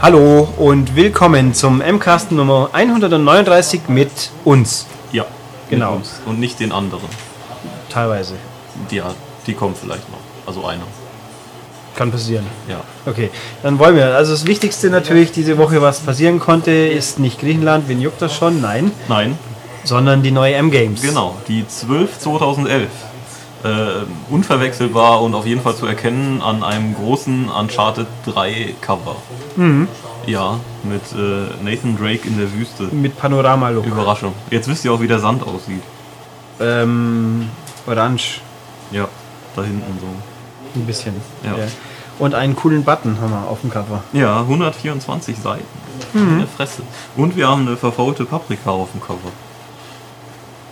Hallo und willkommen zum M-Cast Nummer 139 mit uns. Ja, Genau. uns Und nicht den anderen. Teilweise. Ja, die kommen vielleicht noch. Also einer. Kann passieren. Ja. Okay, dann wollen wir. Also das Wichtigste natürlich diese Woche, was passieren konnte, ist nicht Griechenland, wen juckt das schon? Nein. Nein, Sondern die neue M-Games. genau. Die 12 2011. Äh, unverwechselbar und auf jeden Fall zu erkennen an einem großen Uncharted 3 Cover. Mhm. Ja, mit äh, Nathan Drake in der Wüste. Mit Panorama-Look. Überraschung. Jetzt wisst ihr auch, wie der Sand aussieht. Ähm, orange. Ja, da hinten so. Ein bisschen. Ja. Und einen coolen Button haben wir auf dem Cover. Ja, 124 Seiten. Mhm. In der Fresse. Und wir haben eine verfaulte Paprika auf dem Cover.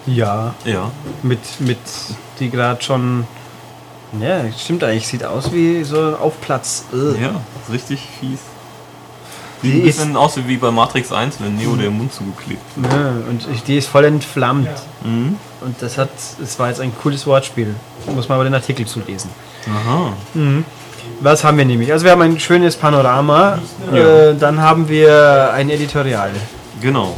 Ja. Ja. Mit, mit die gerade schon. Ja, stimmt eigentlich. Sieht aus wie so auf Platz. Ugh. Ja, ist richtig fies. Die Sieht ein ist- bisschen aus wie bei Matrix 1, wenn Neo der Mund zugeklebt. Ja, und die ist voll entflammt. Mhm. Und das hat, es war jetzt ein cooles Wortspiel. Muss man aber den Artikel zulesen. Aha. Was haben wir nämlich? Also wir haben ein schönes Panorama, Ja. äh, dann haben wir ein Editorial. Genau.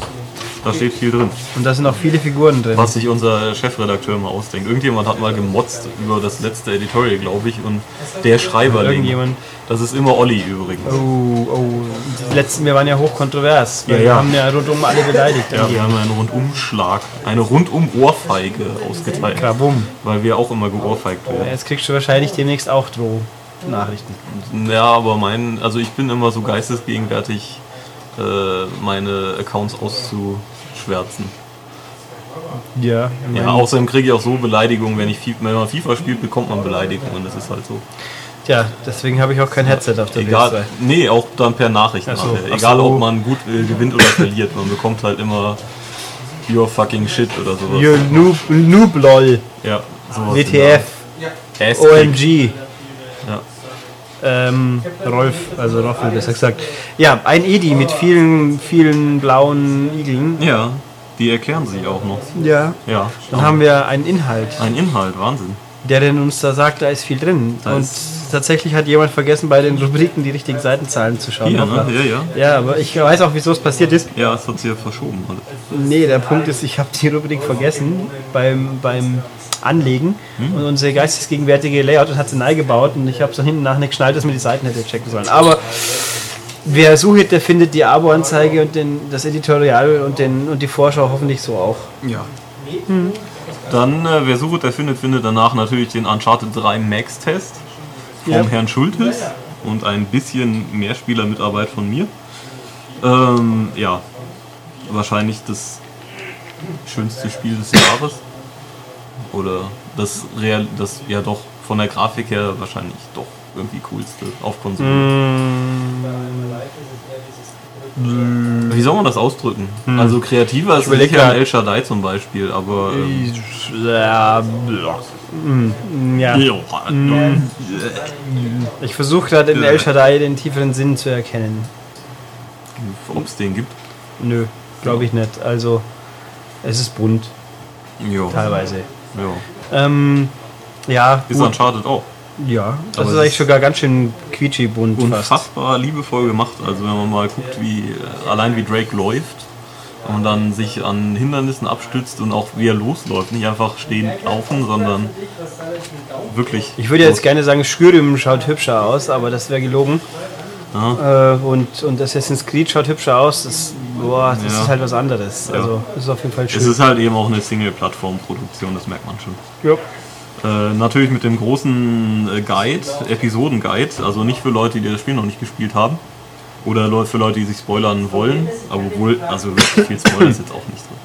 Da steht viel drin. Und da sind auch viele Figuren drin. Was sich unser Chefredakteur mal ausdenkt. Irgendjemand hat mal gemotzt über das letzte Editorial, glaube ich. Und der Schreiberling. Irgendjemand. Das ist immer Olli übrigens. Oh, oh. Die letzten, wir waren ja hochkontrovers. weil Ja, Wir ja. haben ja rundum alle beleidigt. Ja, wir haben einen Rundumschlag, eine Rundum-Ohrfeige ausgeteilt. Krabum. Weil wir auch immer geohrfeigt Ja, werden. Jetzt kriegst du wahrscheinlich demnächst auch Droh-Nachrichten. Ja, aber mein, also ich bin immer so geistesgegenwärtig, äh, meine Accounts auszuschwärzen. Ja. Ja, außerdem kriege ich auch so Beleidigungen, wenn ich FIFA, wenn man FIFA spielt, bekommt man Beleidigungen und das ist halt so. Tja, deswegen habe ich auch kein Headset auf der Egal, PS3. nee, auch dann per Nachricht Ach so, nachher. Egal, so. ob man gut äh, gewinnt oder verliert, man bekommt halt immer your fucking shit oder sowas. You noob, noob lol. Ja, sowas. WTF. Art. OMG. Ja. Ähm, Rolf, also Roffel besser gesagt. Ja, ein Edi mit vielen, vielen blauen Igeln. ja, die erklären sich auch noch. Ja. Ja, Dann haben wir einen Inhalt, ein Inhalt, Wahnsinn. der denn uns da sagt, da ist viel drin. Da Und tatsächlich hat jemand vergessen, bei den Rubriken die richtigen Seitenzahlen zu schauen. Hier, ne? Ja, ja. Ja, aber ich weiß auch, wieso es passiert ist. Ja, es hat sich ja verschoben alles. Nee, der Punkt ist, ich habe die Rubrik vergessen beim, beim Anlegen Hm? und unsere geistesgegenwärtige Layout hat sie neu gebaut und ich habe so hinten nach nicht geschnallt, dass man die Seiten hätte checken sollen. Aber wer sucht, der findet die Abo-Anzeige und den, das Editorial und, den, und die Vorschau hoffentlich so auch. Ja. Dann, äh, wer sucht, der findet, findet danach natürlich den Uncharted 3 Max-Test vom Ja. Herrn Schultes und ein bisschen Mehrspielermitarbeit von mir. Ähm, ja, wahrscheinlich das schönste Spiel des Jahres. Oder das real, das ja doch von der Grafik her wahrscheinlich doch irgendwie coolste auf Konsole. Wie soll man das ausdrücken? Also kreativer ist sicher El Shaddai zum Beispiel, aber ähm, Ja, mm, ja. Ich versuche gerade in El Shaddai den tieferen Sinn zu erkennen. ob es den gibt. Nö, glaube ich nicht. Also, es ist bunt, Ja. teilweise. ja. Ähm, ja, Ist gut. Uncharted auch. Ja, das ist eigentlich sogar ganz schön quietschy bunt fast. Unfassbar liebevoll gemacht. Also wenn man mal guckt, wie äh, allein wie Drake läuft und dann sich an Hindernissen abstützt und auch wie er losläuft. Nicht einfach stehen laufen, sondern wirklich. Ich würde jetzt gerne sagen, Skyrim schaut hübscher aus, aber das wäre gelogen. Ja. Äh, und, und Assassin's Creed schaut hübscher aus. Das, boah, das Ja. ist halt was anderes. Also, das ist auf jeden Fall schön. Es ist halt eben auch eine Single-Plattform-Produktion, das merkt man schon. ja. Äh, natürlich mit dem großen äh, Guide, Episoden-Guide, also nicht für Leute, die das Spiel noch nicht gespielt haben. Oder für Leute, die sich spoilern wollen. Aber wohl, also wirklich viel Spoiler ist jetzt auch nicht drin.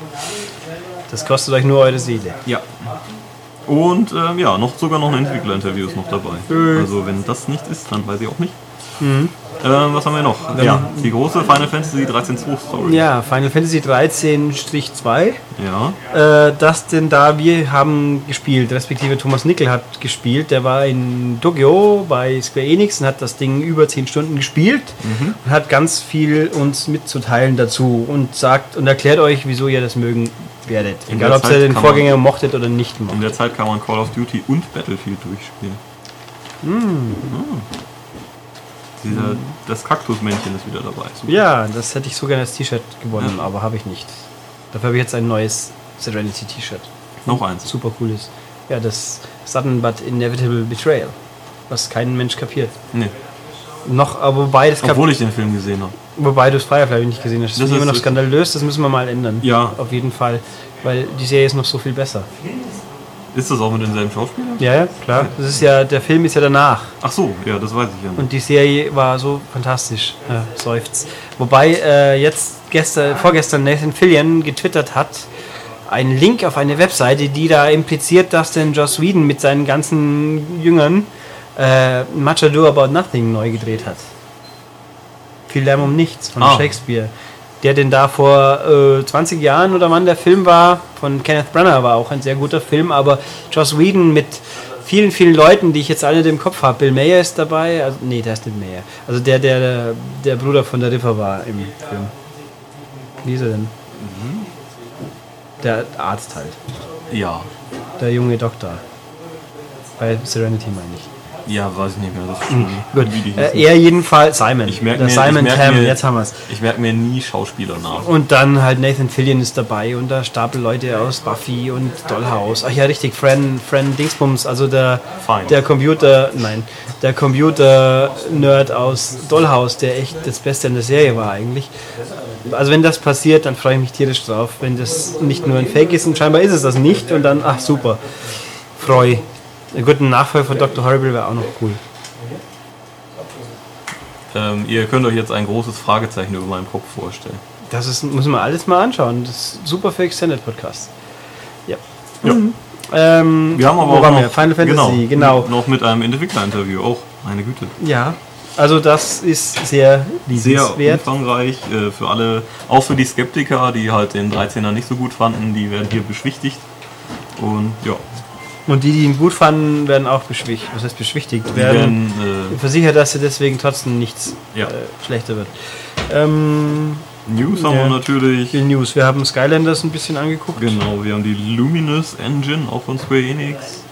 Das kostet euch nur eure Seele. Ja. Und ähm, ja, noch sogar noch ein Entwicklerinterview ist noch dabei. Also wenn das nicht ist, dann weiß ich auch nicht. Ähm, was haben wir noch? ja, die große Final Fantasy 13 2 Story. Ja, Final Fantasy 13-2. Ja. Äh, das denn da, wir haben gespielt, respektive Thomas Nickel hat gespielt. Der war in Tokio bei Square Enix und hat das Ding über 10 Stunden gespielt und hat ganz viel uns mitzuteilen dazu und sagt und erklärt euch, wieso ihr das mögen werdet. In Egal, ob ihr den Vorgänger mochtet oder nicht In mochtet. der Zeit kann man Call of Duty und Battlefield durchspielen. Hm. Ah. Dieser, das Kaktusmännchen ist wieder dabei. Super. Ja, das hätte ich so gerne als T-Shirt gewonnen, Ja. aber habe ich nicht. Dafür habe ich jetzt ein neues Serenity T-Shirt. Noch eins. Super cool ist. Ja, das Sudden but Inevitable Betrayal. Was kein Mensch kapiert. Nee, Noch, aber wobei das kap obwohl ich den Film gesehen habe. Wobei du das Firefly nicht gesehen hast. Das, Das ist immer noch skandalös, das müssen wir mal ändern. Ja. Auf jeden Fall. Weil die Serie ist noch so viel besser. Ist das auch mit denselben Schauspielern? Ja, ja, klar. Das ist ja, der Film ist ja danach. Ach so, ja, das weiß ich ja nicht. Und die Serie war so fantastisch. Ja, seufzt. Wobei äh, jetzt gestern, vorgestern Nathan Fillion getwittert hat, einen Link auf eine Webseite, die da impliziert, dass denn Joss Whedon mit seinen ganzen Jüngern äh, Much Ado About Nothing neu gedreht hat. Viel Lärm um nichts von Ah. Shakespeare. Der denn da vor äh, 20 Jahren oder wann der Film war, von Kenneth Branagh war auch ein sehr guter Film, aber Joss Whedon mit vielen, vielen Leuten, die ich jetzt alle im Kopf habe. Bill Mayer ist dabei, also nee, der ist nicht Mayer. Also der, der, der, der Bruder von der River war im Film. Wie ist er denn? Der Arzt halt. Ja, Der junge Doktor. Bei Serenity meine ich. Ja, weiß ich nicht mehr. Das schon Gut. Äh, er jedenfalls Simon. Ich merke mir, Simon ich Tam, mir, jetzt haben wir es. Ich merke mir nie Schauspieler nach. Und dann halt Nathan Fillion ist dabei und da Stapel Leute aus Buffy und Dollhouse. Ach ja, richtig, Fran, Fran Dingsbums, also der, der Computer, nein, der Computer-Nerd aus Dollhouse, der echt das Beste in der Serie war eigentlich. Also wenn das passiert, dann freue ich mich tierisch drauf. Wenn das nicht nur ein Fake ist und scheinbar ist es das nicht und dann, ach super, freu. Einen guten Nachfolger von Dr. Horrible wäre auch noch cool. Ähm, ihr könnt euch jetzt ein großes Fragezeichen über meinem Kopf vorstellen. Das ist, muss man alles mal anschauen. Das ist super für Extended Podcast. Ja. Ja. Ähm, Wir haben aber auch noch, wir? Final Fantasy, genau, genau. noch mit einem Entwicklerinterview auch. Meine Güte. Ja. Also das ist sehr Sehr liebenswert. umfangreich äh, für alle, auch für die Skeptiker, die halt den 13er nicht so gut fanden, die werden hier beschwichtigt. Und ja, Und die, die ihn gut fanden, werden auch beschwichtigt. Was heißt beschwichtigt? die Werden werden versichert, dass sie deswegen trotzdem nichts Ja. äh, schlechter wird. Ähm, äh, News haben Ja. wir natürlich. viel News. Wir haben Skylanders ein bisschen angeguckt. Genau, wir haben die Luminous Engine, auch von Square Enix.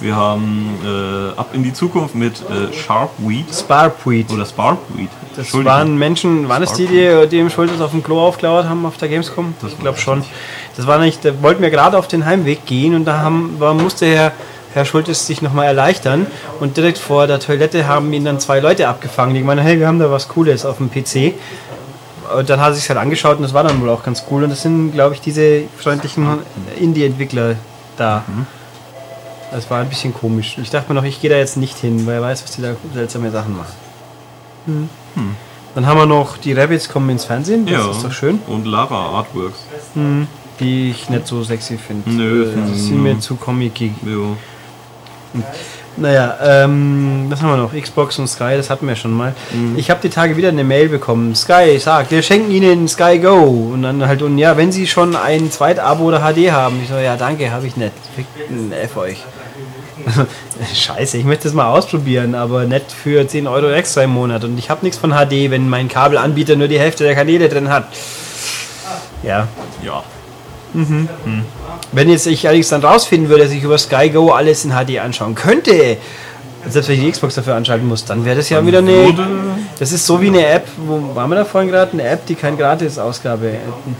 Wir haben äh, Ab in die Zukunft mit äh, Sharpweed Sparpuit. oder Sparkweed. Das waren Menschen, waren es die, die, die im Schulters auf dem Klo aufgelauert haben auf der Gamescom? ich glaube schon. Das war nicht, da wollten wir gerade auf den Heimweg gehen und da haben, war, musste Herr, Herr Schultes sich nochmal erleichtern und direkt vor der Toilette haben ihn dann zwei Leute abgefangen, die gemeint haben, hey, wir haben da was Cooles auf dem PC. Und dann hat er sich halt angeschaut und das war dann wohl auch ganz cool und das sind, glaube ich, diese freundlichen Indie-Entwickler da. Das war ein bisschen komisch. Ich dachte mir noch, ich gehe da jetzt nicht hin, weil er weiß, was die da seltsame Sachen machen. Dann haben wir noch die Rabbits kommen ins Fernsehen, das Ja, ist doch schön. Und Lara Artworks. Die ich nicht so sexy finde. Nö, Äh, die sind mir zu comic Ja. Naja, ähm, was haben wir noch? Xbox und Sky, das hatten wir schon mal. Mhm. Ich habe die Tage wieder eine Mail bekommen. Sky sagt, wir schenken Ihnen Sky Go. Und dann halt, und ja, wenn Sie schon ein Zweit-Abo oder HD haben. Ich so, ja, danke, habe ich nicht. Fickt ein F euch. Scheiße, ich möchte das mal ausprobieren, aber nicht für 10 Euro extra im Monat. Und ich habe nichts von HD, wenn mein Kabelanbieter nur die Hälfte der Kanäle drin hat. Ja, Ja. wenn jetzt ich allerdings dann rausfinden würde, dass ich über Sky Go alles in HD anschauen könnte, selbst wenn ich die Xbox dafür anschalten muss, dann wäre das ja wieder eine. Das ist so wie eine App, wo waren wir da vorhin gerade? Eine App, die keine Gratis-Ausgabe.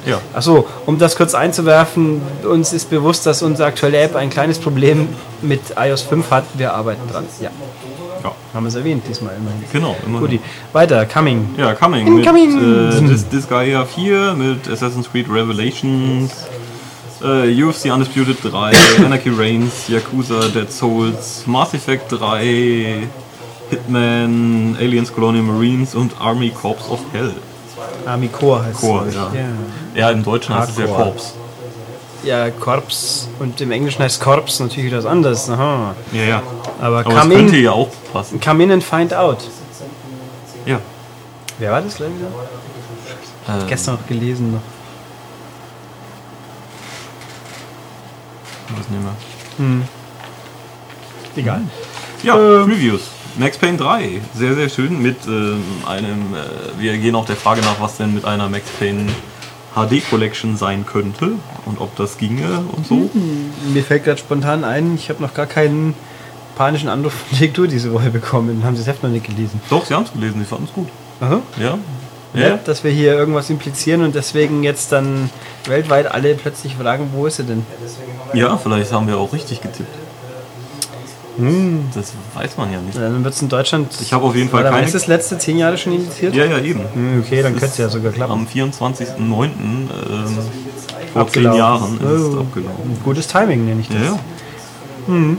Ja. Achso, um das kurz einzuwerfen, uns ist bewusst, dass unsere aktuelle App ein kleines Problem mit iOS 5 hat. Wir arbeiten dran. Ja, Ja. haben wir es erwähnt diesmal immerhin. Genau, immer. Guti. Weiter, Coming. Ja, Coming. Incoming. Mit äh, Dis Disgaea 4, mit Assassin's Creed Revelations, äh, UFC Undisputed 3, Anarchy Reigns, Yakuza, Dead Souls, Mass Effect 3, Hitman, Aliens Colonial Marines und Army Corps of Hell. Army Core heißt Core, es. ja. ja. Ja, im Deutschen heißt es ja Hardcore. Corps. ja, Korps und im Englischen heißt Korps natürlich wieder was anderes. Aha. Ja, ja. Aber, Aber come, könnte in, ja auch passen. come in and find out. Ja. Wer war das gleich wieder? Ähm, Gestern noch gelesen noch. Was nehmen wir? Egal. Ja, Ähm. Previews. Max Payne 3, sehr, sehr schön mit ähm, einem, äh, wir gehen auch der Frage nach, was denn mit einer Max Payne HD Collection sein könnte und ob das ginge und so. Mir fällt gerade spontan ein, ich habe noch gar keinen panischen Anruf von Take-Two diese Woche bekommen. Haben Sie das Heft noch nicht gelesen? Doch, sie haben es gelesen, sie fanden es gut. Aha. Ja. Ja. Ja. Dass wir hier irgendwas implizieren und deswegen jetzt dann weltweit alle plötzlich fragen, wo ist sie denn? ja, vielleicht haben wir auch richtig getippt. Hm. Das weiß man ja nicht. Dann wird es in Deutschland. Ich habe auf jeden Fall keine. ist das letzte zehn Jahre schon indiziert? Ja, ja, eben. Hm, Okay, dann könnte es ja sogar klappen. Am 24.09. Ähm, vor zehn Abgelaufen. Jahren ist es Oh. abgelaufen. Gutes Timing, nenne ich das. Ja, ja. Mhm.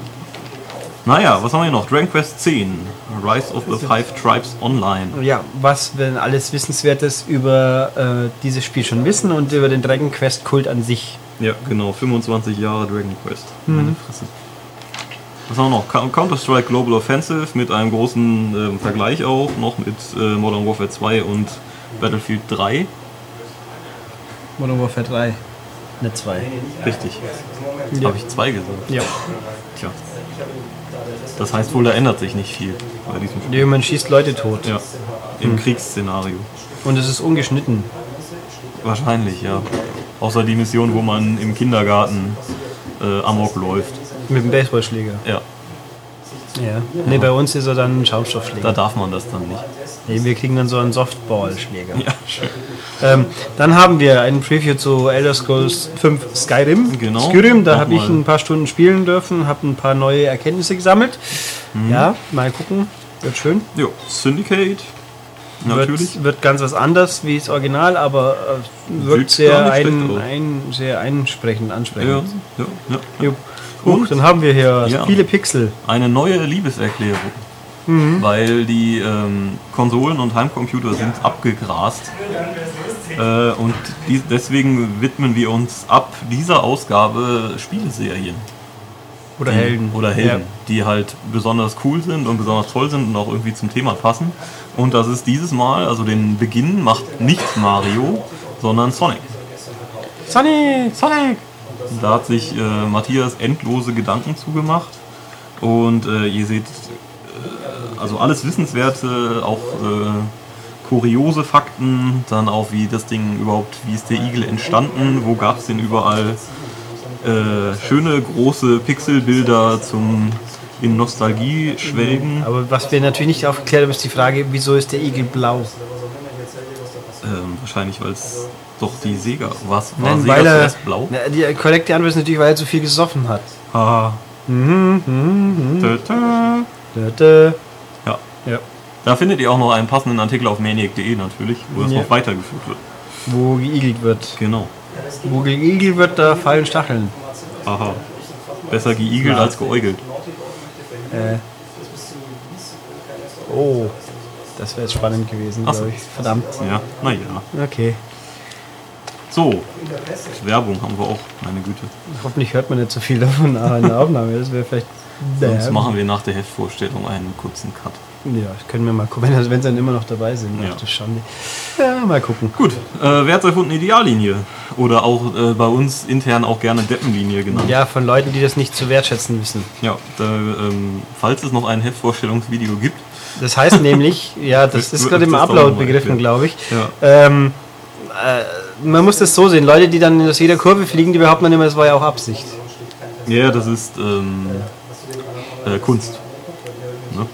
Naja, was haben wir hier noch? Dragon Quest 10, Rise of the Five Tribes Online. Ja, was wir denn alles Wissenswertes über äh, dieses Spiel schon wissen und über den Dragon Quest Kult an sich. Ja, genau, 25 Jahre Dragon Quest. Meine Fresse. Was haben wir noch? Coun- Counter-Strike Global Offensive mit einem großen ähm, Vergleich auch, noch mit äh, Modern Warfare 2 und Battlefield 3. Modern Warfare 3. Nicht 2. Richtig. Ja. Habe ich 2 gesagt. Ja. Tja. Das heißt wohl, da ändert sich nicht viel bei diesem Spiel. Nee, man schießt Leute tot. Ja, im Kriegsszenario. Und es ist ungeschnitten. Wahrscheinlich, ja. Außer die Mission, wo man im Kindergarten äh, Amok läuft. Mit dem Baseballschläger. Ja, Ja. Nee, bei uns ist er dann ein da Schaumstoffschläger. darf man das dann nicht. Nee, wir kriegen dann so einen Softballschläger. Ja, schön. Ähm, dann haben wir ein Preview zu Elder Scrolls 5 Skyrim. Genau. Skyrim, da habe ich ein paar Stunden spielen dürfen, habe ein paar neue Erkenntnisse gesammelt. Mhm. Ja, mal gucken. Wird schön. Jo, Syndicate. Natürlich. Wird, wird ganz was anders wie das Original, aber äh, wirkt sehr, ein, ein, sehr einsprechend, Ja, ansprechend. ja, ja. Huch, dann haben wir hier Ja. viele Pixel. Eine neue Liebeserklärung. Mhm. Weil die ähm, Konsolen und Heimcomputer sind abgegrast. Äh, und die, deswegen widmen wir uns ab dieser Ausgabe Spieleserien. Oder die, Helden. Oder Helden, die halt besonders cool sind und besonders toll sind und auch irgendwie zum Thema passen. Und das ist dieses Mal, also den Beginn macht nicht Mario, sondern Sonic. Ja. Sonic! Da hat sich äh, Matthias endlose Gedanken zugemacht. Und äh, ihr seht äh, also alles Wissenswerte, auch äh, kuriose Fakten, dann auch wie das Ding überhaupt, wie ist der Igel entstanden, wo gab es den überall. Äh, schöne große Pixelbilder zum in Nostalgie schwelgen. Aber was wir natürlich nicht aufgeklärt haben, ist die Frage, wieso ist der Igel blau? Ähm, wahrscheinlich, weil es doch die Sega was war. Nein, Sega weil er, zuerst blau? Na, die korrekte Antwort ist natürlich, weil er zu viel gesoffen hat. Haha. Tö. Da, da. Ja. Ja. Da findet ihr auch noch einen passenden Artikel auf maniac.de natürlich, wo es Ja. noch weitergeführt wird. Wo geigelt wird. Genau. Wo geigelt wird, da fallen Stacheln. Aha. Besser geigelt Ja. als geäugelt. Äh. Oh. Das wäre jetzt spannend gewesen, so. glaube ich. Verdammt. Ja, naja. Okay. So. Werbung haben wir auch, meine Güte. Hoffentlich hört man nicht so viel davon in der Aufnahme. Das wäre vielleicht. Sonst machen wir nach der Heftvorstellung einen kurzen Cut. Ja, können wir mal gucken, wenn, wenn sie dann immer noch dabei sind. Ja. Schande. Ja, mal gucken. Gut, äh, wer hat's erfunden? Ideallinie. Oder auch äh, bei uns intern auch gerne Deppenlinie genannt. Ja, von Leuten, die das nicht zu wertschätzen wissen. Ja, da, ähm, falls es noch ein Heftvorstellungsvideo gibt, Das heißt nämlich, ja, das ist gerade im Upload begriffen, glaube ich. Ja. Ähm, äh, man muss das so sehen, Leute, die dann aus jeder Kurve fliegen, die behaupten dann immer, das war ja auch Absicht. Ja, das ist ähm, äh, Kunst. Ne?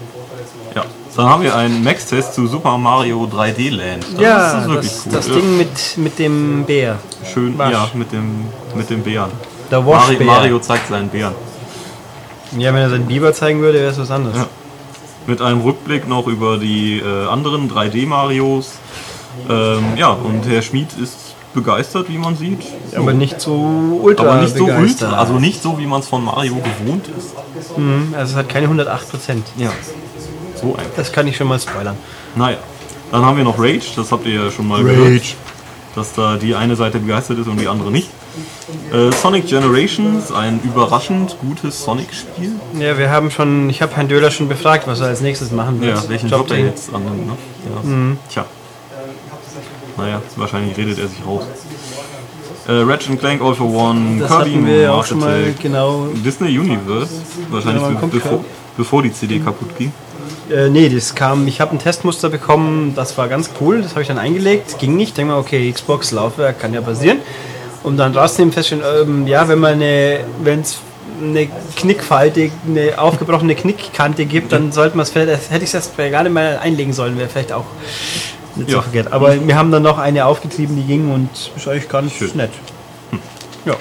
Ja. Dann haben wir einen Max-Test zu Super Mario 3D Land. Das ja, ist wirklich das, cool. das Ja, Ding mit, mit dem Bär. Schön, Wasch. ja, mit dem, mit dem Bären. Der Mario. Mario zeigt seinen Bären. Ja, wenn er seinen Biber zeigen würde, wäre es was anderes. Ja. Mit einem Rückblick noch über die äh, anderen 3D-Marios. Ähm, ja, und Herr Schmid ist begeistert, wie man sieht. Aber nicht so ultra Aber nicht so begeistert. ultra, also nicht so, wie man es von Mario gewohnt ist. Mhm, also es hat keine 108 Prozent. Ja. So einfach. Das kann ich schon mal spoilern. Naja. Dann haben wir noch Rage, das habt ihr ja schon mal gehört. Dass da die eine Seite begeistert ist und die andere nicht. Äh, Sonic Generations, ein überraschend gutes Sonic-Spiel. Ja, wir haben schon, ich habe Herrn Döhler schon befragt, was er als nächstes machen wird. Ja, welchen Job er jetzt annimmt. Ne? Ja. Tja. Naja, wahrscheinlich redet er sich raus. Äh, Ratchet Clank All for One, Das Kirby hatten wir auch schon mal genau. Disney Universe, wahrscheinlich Ja, be bevor, bevor die CD kaputt ging. Äh, nee, das kam, ich habe ein Testmuster bekommen, das war ganz cool, das habe ich dann eingelegt, ging nicht, denke mal, okay, Xbox Laufwerk kann ja passieren. Und dann rausnehmen feststellen, ähm, ja, wenn man eine, wenn es eine Knickfalte, eine aufgebrochene Knickkante gibt, dann sollte man es vielleicht, hätte ich es jetzt gerade mal einlegen sollen, wäre vielleicht auch nicht so Ja. verkehrt. Aber wir haben dann noch eine aufgetrieben, die ging und ist eigentlich ganz Schön. nett. Ja.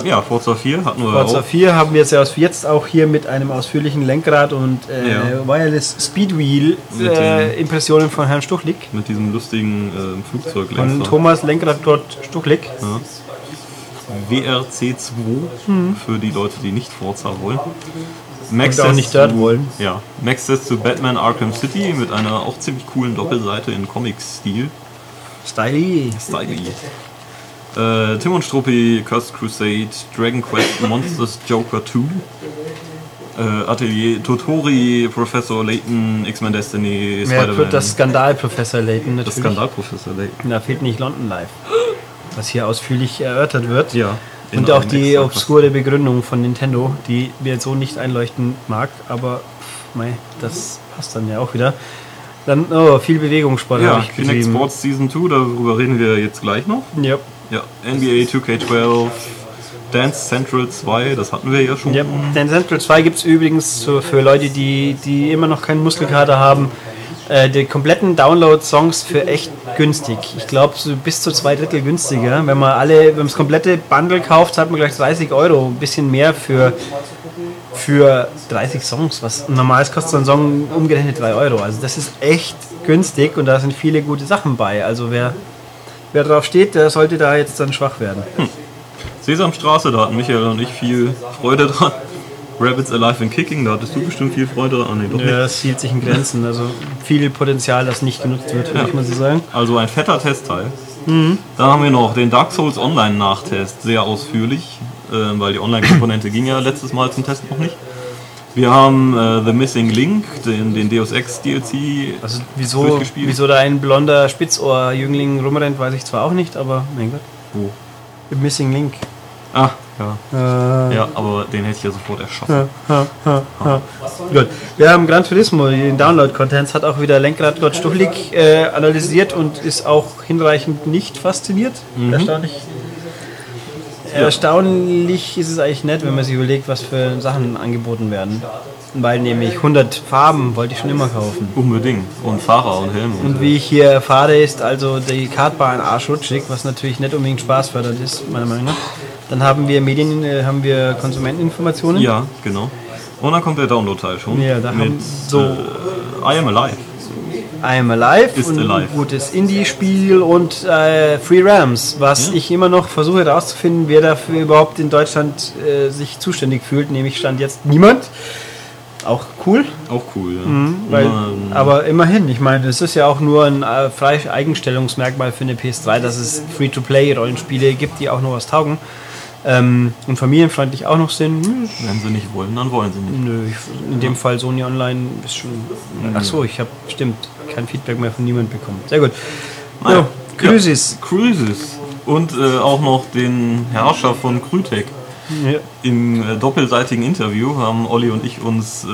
Äh, ja, Forza 4 hatten wir Forza auch. 4 haben wir jetzt, ja auch hier mit einem ausführlichen Lenkrad und äh, Ja. Wireless Speedwheel Mit äh, Impressionen von Herrn Stuchlik. Mit diesem lustigen äh, Von Flugzeuglenker. Thomas Lenkradgott Stuchlik. WRC2 für die Leute, die nicht Forza wollen. Max auch nicht dort wollen. Ja, Maxis zu Batman Arkham City mit einer auch ziemlich coolen Doppelseite in Comic-Stil. Styly. Styly. Äh, Tim und Struppi, Cursed Crusade, Dragon Quest, Monsters Joker 2. Äh, Atelier Totori, Professor Layton, X-Men Destiny, Spider-Man. wird das Skandalprofessor Layton natürlich. das Skandalprofessor Layton. Da fehlt nicht London Live. Was hier ausführlich erörtert wird. Ja. Und auch die obskure Begründung von Nintendo, die mir jetzt so nicht einleuchten mag, aber pff, mei, das passt dann ja auch wieder. Dann, oh, viel Bewegungssport Ja, habe ich Kinect betrieben. Sports Season 2, darüber reden wir jetzt gleich noch. Ja. Ja, NBA 2K12, Dance Central 2, das hatten wir ja schon. Ja, den Central 2 gibt es übrigens für Leute, die, die immer noch keinen Muskelkater haben. Äh, die kompletten Download-Songs für echt günstig. Ich glaube, so bis zu zwei Drittel günstiger. Wenn man alle, wenn man das komplette Bundle kauft, zahlt man gleich 30 Euro. Ein bisschen mehr für, für 30 Songs. Was normals kostet so ein Song umgerechnet 3 Euro. Also das ist echt günstig und da sind viele gute Sachen bei. Also wer, wer drauf steht, der sollte da jetzt dann schwach werden. Sesamstraße, da hatten Michael und ich viel Freude dran. Rabbits Alive and Kicking, da hattest du bestimmt viel Freude dran. Nee, doch Ja, nicht. das hielt sich in Grenzen. Also viel Potenzial, das nicht genutzt wird, würde ich mal so sagen. Also ein fetter Testteil. Mhm. Dann haben wir noch den Dark Souls Online Nachtest, sehr ausführlich, äh, weil die Online-Komponente ging ja letztes Mal zum Test noch nicht. Wir haben äh, The Missing Link, den, den Deus Ex DLC. Also wieso, wieso da ein blonder Spitzohr-Jüngling rumrennt, weiß ich zwar auch nicht, aber mein Gott. Wo? Im Missing Link. Ah, ja. Äh, Ja, aber den hätte ich ja sofort erschossen. Gut. Wir haben Gran Turismo, den Download-Contents, hat auch wieder Lenkrad Gott Stuchlik äh, analysiert und ist auch hinreichend nicht fasziniert. Erstaunlich. Erstaunlich ist es eigentlich nett, wenn man sich überlegt, was für Sachen angeboten werden. Weil nämlich 100 Farben wollte ich schon immer kaufen. Unbedingt. Und Fahrer und Helme. Und wie ich hier erfahre, ist also die Kartbahn arschrutschig, was natürlich nicht unbedingt spaßfördernd ist, meiner Meinung nach. Dann haben wir Medien, äh, haben wir Konsumenteninformationen. ja, genau. Und dann kommt der Download-Teil schon. Ja, da mit haben so äh, I Am Alive. I Am Alive Ist und Alive. ein gutes Indie-Spiel und äh, Free Rams, was Ja. ich immer noch versuche herauszufinden, wer dafür überhaupt in Deutschland äh, sich zuständig fühlt, nämlich stand jetzt niemand. Auch cool, Auch cool, ja. Mhm, weil, Ähm, aber immerhin, ich meine, es ist ja auch nur ein äh, freies Eigenstellungsmerkmal für eine PS3, dass es Free-to-Play-Rollenspiele gibt, die auch noch was taugen ähm, und familienfreundlich auch noch sind. Hm, wenn sie nicht wollen, dann wollen sie nicht. Nö, ich, in dem Fall Sony Online ist schon. Ach so, ich habe stimmt kein Feedback mehr von niemand bekommen. Sehr gut. Naja, Ja, Cruises. Cruises. Und äh, auch noch den Herrscher von Krytek. Ja. Im äh, doppelseitigen Interview haben Olli und ich uns ähm,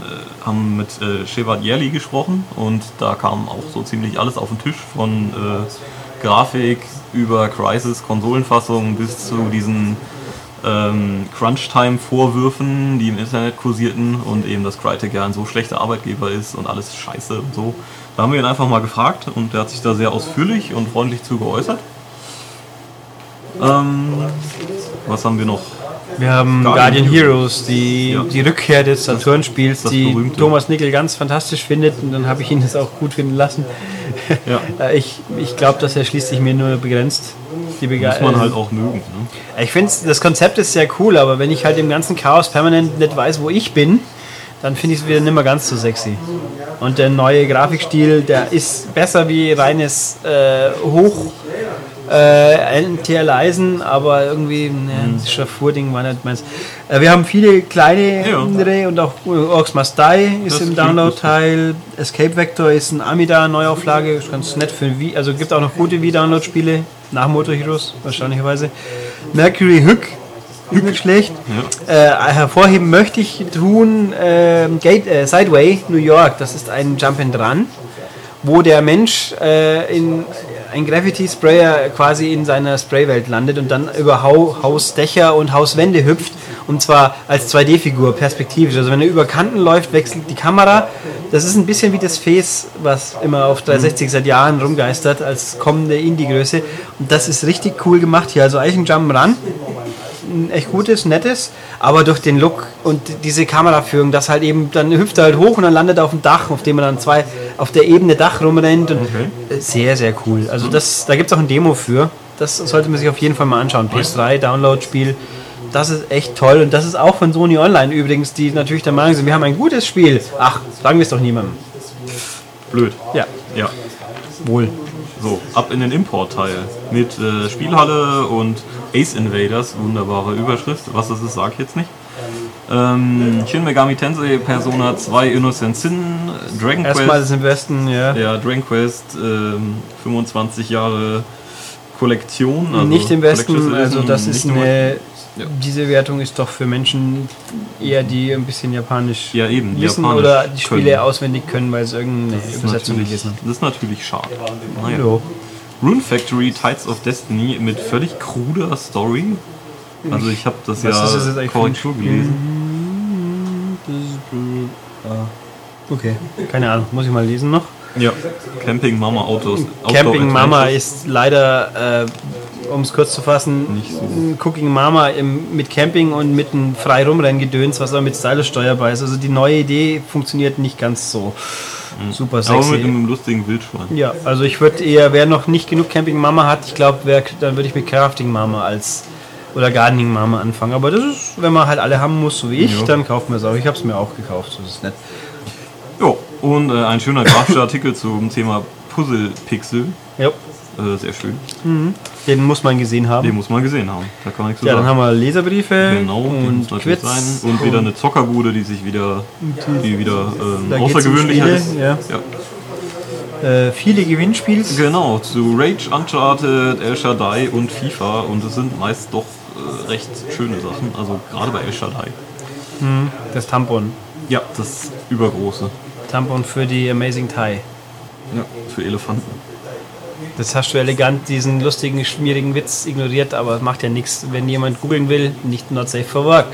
äh, haben mit äh, Shevat Yerli gesprochen und da kam auch so ziemlich alles auf den Tisch von äh, Grafik über Crisis Konsolenfassung bis zu diesen ähm, Crunch-Time-Vorwürfen, die im Internet kursierten und eben, dass Crytek ja ein so schlechter Arbeitgeber ist und alles scheiße und so. Da haben wir ihn einfach mal gefragt und der hat sich da sehr ausführlich und freundlich zu geäußert. Ähm, was haben wir noch? Wir haben Guardian Guardian Heroes, die, Ja. die Rückkehr des Saturn-Spiels, das die berühmte. Thomas Nickel ganz fantastisch findet und dann habe ich ihn das auch gut finden lassen. Ja. Äh, ich ich glaube, dass er schließt sich mir nur begrenzt. Die Bege Muss man äh, halt auch mögen. Ne? Ich finde, das Konzept ist sehr cool, aber wenn ich halt im ganzen Chaos permanent nicht weiß, wo ich bin, dann finde ich es wieder nicht mehr ganz so sexy. Und der neue Grafikstil, der ist besser wie reines äh, Hoch, Äh, NTL Eisen, aber irgendwie, ne, das Schafurding war nicht meins. Äh, wir haben viele kleine Ja. andere und auch Orcs Must Die ist Das im Download-Teil. Escape Vector ist ein Amida-Neuauflage, ist ganz nett für Wii. Also gibt auch noch gute Wii-Download-Spiele nach Motor Heroes, wahrscheinlicherweise. Mercury Hook, ist nicht schlecht. Äh, hervorheben möchte ich tun äh, Gate, äh, Sideway New York. Das ist ein Jump and Run, wo der Mensch äh, in ein Graffiti Sprayer quasi in seiner Spraywelt landet und dann über Hau Hausdächer und Hauswände hüpft und zwar als 2D-Figur perspektivisch. Also wenn er über Kanten läuft, wechselt die Kamera. Das ist ein bisschen wie das Face, was immer auf 360 seit Jahren rumgeistert als kommende Indie-Größe. Und das ist richtig cool gemacht hier. Also eigentlich Run ein echt gutes, nettes, aber durch den Look und diese Kameraführung, das halt eben, dann hüpft er halt hoch und dann landet er auf dem Dach, auf dem er dann zwei auf der Ebene Dach rumrennt und äh, sehr, sehr cool. Also das, da gibt es auch ein Demo für. Das sollte man sich auf jeden Fall mal anschauen. PS3, Download-Spiel. Das ist echt toll und das ist auch von Sony Online übrigens, die natürlich der Meinung sind, wir haben ein gutes Spiel. Ach, sagen wir es doch niemandem. Blöd. Ja, Ja. wohl. So, ab in den Importteil. Mit äh, Spielhalle und Ace Invaders. Wunderbare Überschrift. Was das ist, sag ich jetzt nicht. Ähm, Shin Megami Tensei, Persona 2, Innocent Sin, Dragon Erstmal Quest. das im Westen, ja. Ja, Dragon Quest, ähm, 25 Jahre Kollektion. Also nicht im Westen, also das ist eine. Ja. Diese Wertung ist doch für Menschen eher, die ein bisschen Japanisch Ja, eben, wissen Japanisch oder die Spiele können. auswendig können, weil sie irgendeine Das ist Übersetzung natürlich- gelesen Das ist natürlich schade. Naja. Rune Factory Tides of Destiny mit völlig kruder Story. Also ich habe das Was ja ist Korrektur gelesen. Okay, keine Ahnung, muss ich mal lesen noch. Ja. Camping Mama Autos. Camping Mama ist leider, äh, um es kurz zu fassen, so. Cooking Mama im, mit Camping und mit einem frei rumrennen-Gedöns, was aber mit Stylus steuerbar ist. Also die neue Idee funktioniert nicht ganz so super Aber sexy. mit einem lustigen Wildschwein. Ja, also ich würde eher, wer noch nicht genug Camping Mama hat, ich glaube, dann würde ich mit Crafting Mama als oder Gardening Mama anfangen. Aber das ist, wenn man halt alle haben muss, so wie ich, Ja. dann kauft man es auch. Ich habe es mir auch gekauft, das ist nett. Jo. Und äh, ein schöner grafischer Artikel zum Thema Puzzle-Pixel. Ja, Äh, sehr schön. Den muss man gesehen haben. Den muss man gesehen haben. Da kann man nichts ja, dann sagen. haben wir Leserbriefe Genau, die und muss natürlich Quiz sein. Und wieder eine Zockerbude, die sich wieder, die wieder ähm, außergewöhnlicher Spiele, ist. ja. Ja. äh, viele Gewinnspiele. Genau, zu Rage, Uncharted, El Shaddai und FIFA. Und es sind meist doch äh, recht schöne Sachen. Also gerade bei El Shaddai. Das Tampon. Ja, das übergroße. Tampon für die Amazing Thai. Ja, für Elefanten. Das hast du elegant, diesen lustigen, schmierigen Witz ignoriert, aber es macht ja nichts. Wenn jemand googeln will, nicht not safe for work.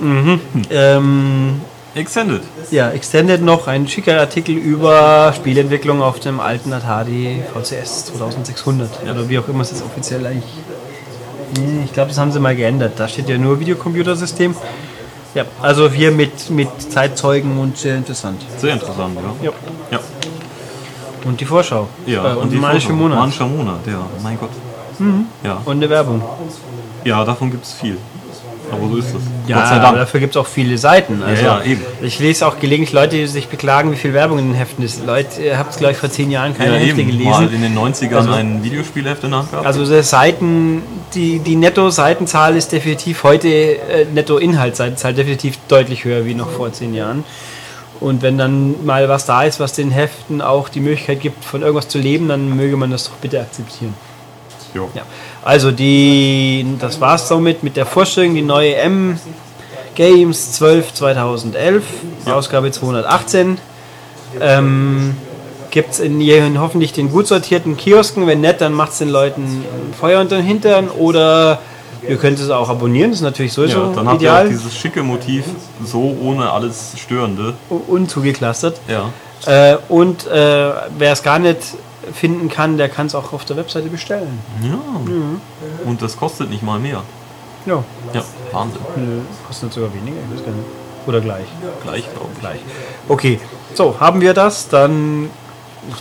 Mhm. Ähm, Extended. ja, Extended noch ein schicker Artikel über Spielentwicklung auf dem alten Atari VCS 2600. Oder wie auch immer es jetzt offiziell eigentlich. Ich glaube, das haben sie mal geändert. Da steht ja nur Videocomputersystem. Ja, also hier mit, mit Zeitzeugen und sehr interessant. Sehr interessant, ja. Ja. Ja, Und die Vorschau. ja. Äh, und, die manische. Monat. Mhm. Manischer Monat, ja. Mein Gott. Ja. Und eine Werbung. ja, davon gibt es viel. Aber so ist es. Ja, Gott sei aber Dank. dafür gibt es auch viele Seiten. Also, ja, eben. Ich lese auch gelegentlich Leute, die sich beklagen, wie viel Werbung in den Heften ist. Leute, ihr habt glaube ich vor zehn Jahren keine Ja, Hefte eben. gelesen. Mal in den 90ern Also- ein Videospielheft in der Hand gehabt. Also die Seiten, die, die Netto-Seitenzahl ist definitiv heute, äh, Netto-Inhaltsseitenzahl definitiv deutlich höher wie noch vor zehn Jahren. Und wenn dann mal was da ist, was den Heften auch die Möglichkeit gibt, von irgendwas zu leben, dann möge man das doch bitte akzeptieren. Jo. Ja. Also die, das war's somit mit der Vorstellung, die neue M Games 12 2011, Ausgabe 218. Ähm, Gibt es in hoffentlich den gut sortierten Kiosken. Wenn nicht, dann macht es den Leuten Feuer unter den Hintern oder ihr könnt es auch abonnieren. Das ist natürlich sowieso Ja, dann habt ihr auch ideal. dieses schicke Motiv, so ohne alles Störende. Unzugeklustert. Ja. Äh, und äh, wer es gar nicht finden kann, der kann es auch auf der Webseite bestellen. Ja. Und das kostet nicht mal mehr. Ja. Ja, Wahnsinn. Nö, Kostet sogar weniger, ich weiß gar nicht. Oder gleich. Gleich, glaube ich. Gleich. Okay, so, haben wir das, dann,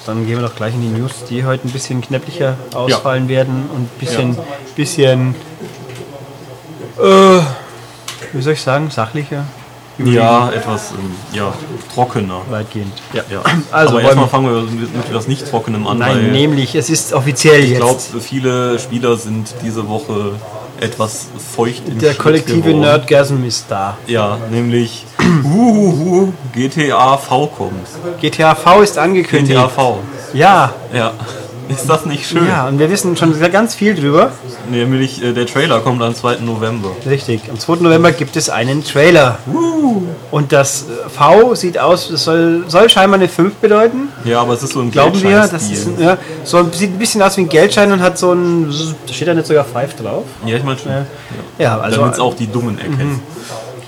dann gehen wir doch gleich in die News, die heute ein bisschen knäpplicher ausfallen werden und ein bisschen, bisschen äh, wie soll ich sagen, sachlicher. Ja, etwas ähm, ja, trockener. weitgehend. Ja. Also Aber erstmal fangen wir mit, etwas nicht Trockenem an, Nein, nämlich, es ist offiziell ich jetzt. glaube, viele Spieler sind diese Woche etwas feucht im der Schritt kollektive. Nerdgasm ist da. Ja, nämlich uhuhu, GTA V kommt. GTA V ist angekündigt. GTA V. Ja, Ja. Ist das nicht schön? ja, und wir wissen schon sehr ganz viel drüber. Nämlich äh, der Trailer kommt am 2. November. Richtig, am 2. November gibt es einen Trailer. Und das äh, V sieht aus, es soll, soll scheinbar eine 5 bedeuten. Ja, aber es ist so ein Glauben wir, das ist ein, ja, so ein, sieht ein bisschen aus wie ein Geldschein und hat so ein, da steht da nicht sogar 5 drauf. Ja, ich meine schon. Ja, ja also Damit es auch die Dummen erkennen.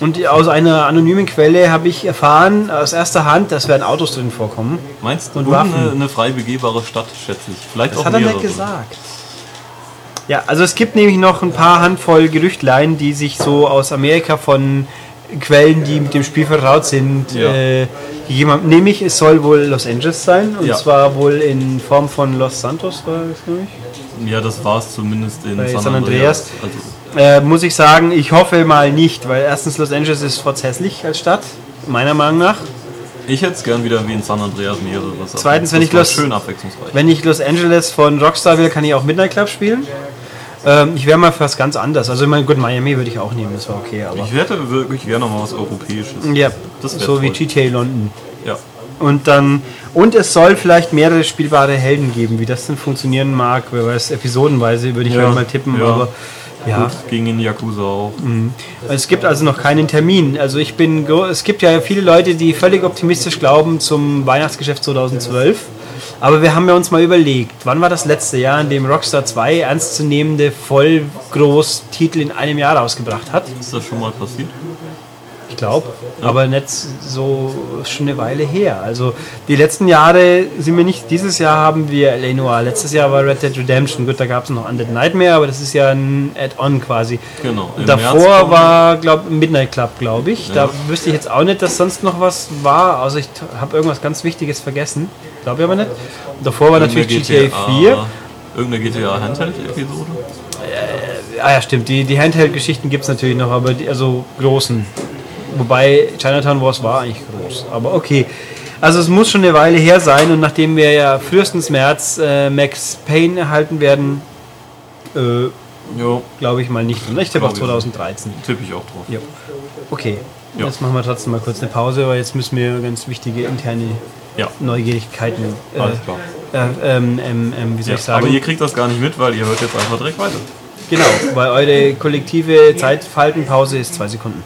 Und aus einer anonymen Quelle habe ich erfahren, aus erster Hand, dass werden Autos drin vorkommen. Meinst du, Und Waffen. eine, eine frei begehbare Stadt, schätze ich. Vielleicht Das auch hat er nicht gesagt. Ja, also es gibt nämlich noch ein paar Handvoll Gerüchtlein, die sich so aus Amerika von Quellen, die mit dem Spiel vertraut sind, Ja. äh, gegeben haben. Nämlich, es soll wohl Los Angeles sein, und Ja. zwar wohl in Form von Los Santos, war das, glaube ich. Ja, das war es zumindest in San, San Andreas. Andreas. Also, Äh, muss ich sagen, ich hoffe mal nicht, weil erstens Los Angeles ist hässlich als Stadt, meiner Meinung nach. ich hätte es gern wieder wie in San Andreas mehrere Sachen. Zweitens, wenn ich Los- schön abwechslungsreich. Wenn ich Los Angeles von Rockstar will, kann ich auch Midnight Club spielen. Ähm, ich wäre mal für was ganz anderes. Also ich meine, gut, Miami würde ich auch nehmen, das war okay, aber... Ich hätte wirklich gerne mal was Europäisches. Ja, Das so wie toll. GTA London. Ja. Und dann und es soll vielleicht mehrere spielbare Helden geben, wie das denn funktionieren mag, wer weiß, episodenweise würde ich Ja, mal tippen, ja. aber ja. Gut, gegen den Yakuza auch. Es gibt also noch keinen Termin. Also ich bin es gibt ja viele Leute, die völlig optimistisch glauben zum Weihnachtsgeschäft 2012. Aber wir haben ja uns mal überlegt, wann war das letzte Jahr, in dem Rockstar 2 ernstzunehmende Vollgroß-Titel in einem Jahr rausgebracht hat? Ist das schon mal passiert? Ich glaube, aber nicht so schon eine Weile her. Also die letzten Jahre sind wir nicht, dieses Jahr haben wir L.A. Noir, letztes Jahr war Red Dead Redemption, gut, da gab es noch Undead Nightmare, aber das ist ja ein Add-on quasi. Genau. Davor war, glaube Midnight Club, glaube ich. Ja. Da wüsste ich jetzt auch nicht, dass sonst noch was war. Also ich habe irgendwas ganz Wichtiges vergessen. Glaube ich aber nicht. Davor war natürlich Irgendeine GTA 4. Irgendeine GTA Handheld-Episode? Ah ja, stimmt. Die, die Handheld-Geschichten gibt es natürlich noch, aber die, also großen. Wobei Chinatown Wars war eigentlich groß. Aber okay. Also es muss schon eine Weile her sein und nachdem wir ja frühestens März äh, Max Payne erhalten werden, äh, Jo, glaube ich mal nicht. Und ich tippe auch Glaube ich nicht. 2013. tippe ich auch drauf. Ja. Okay. Ja. Jetzt machen wir trotzdem mal kurz eine Pause, weil jetzt müssen wir ganz wichtige interne Ja, Neugierigkeiten. Äh, alles klar. äh, ähm, ähm, ähm, wie soll Ja, ich sagen? aber ihr kriegt das gar nicht mit, weil ihr hört jetzt einfach direkt weiter. Genau, weil eure kollektive Zeitfaltenpause ist zwei Sekunden.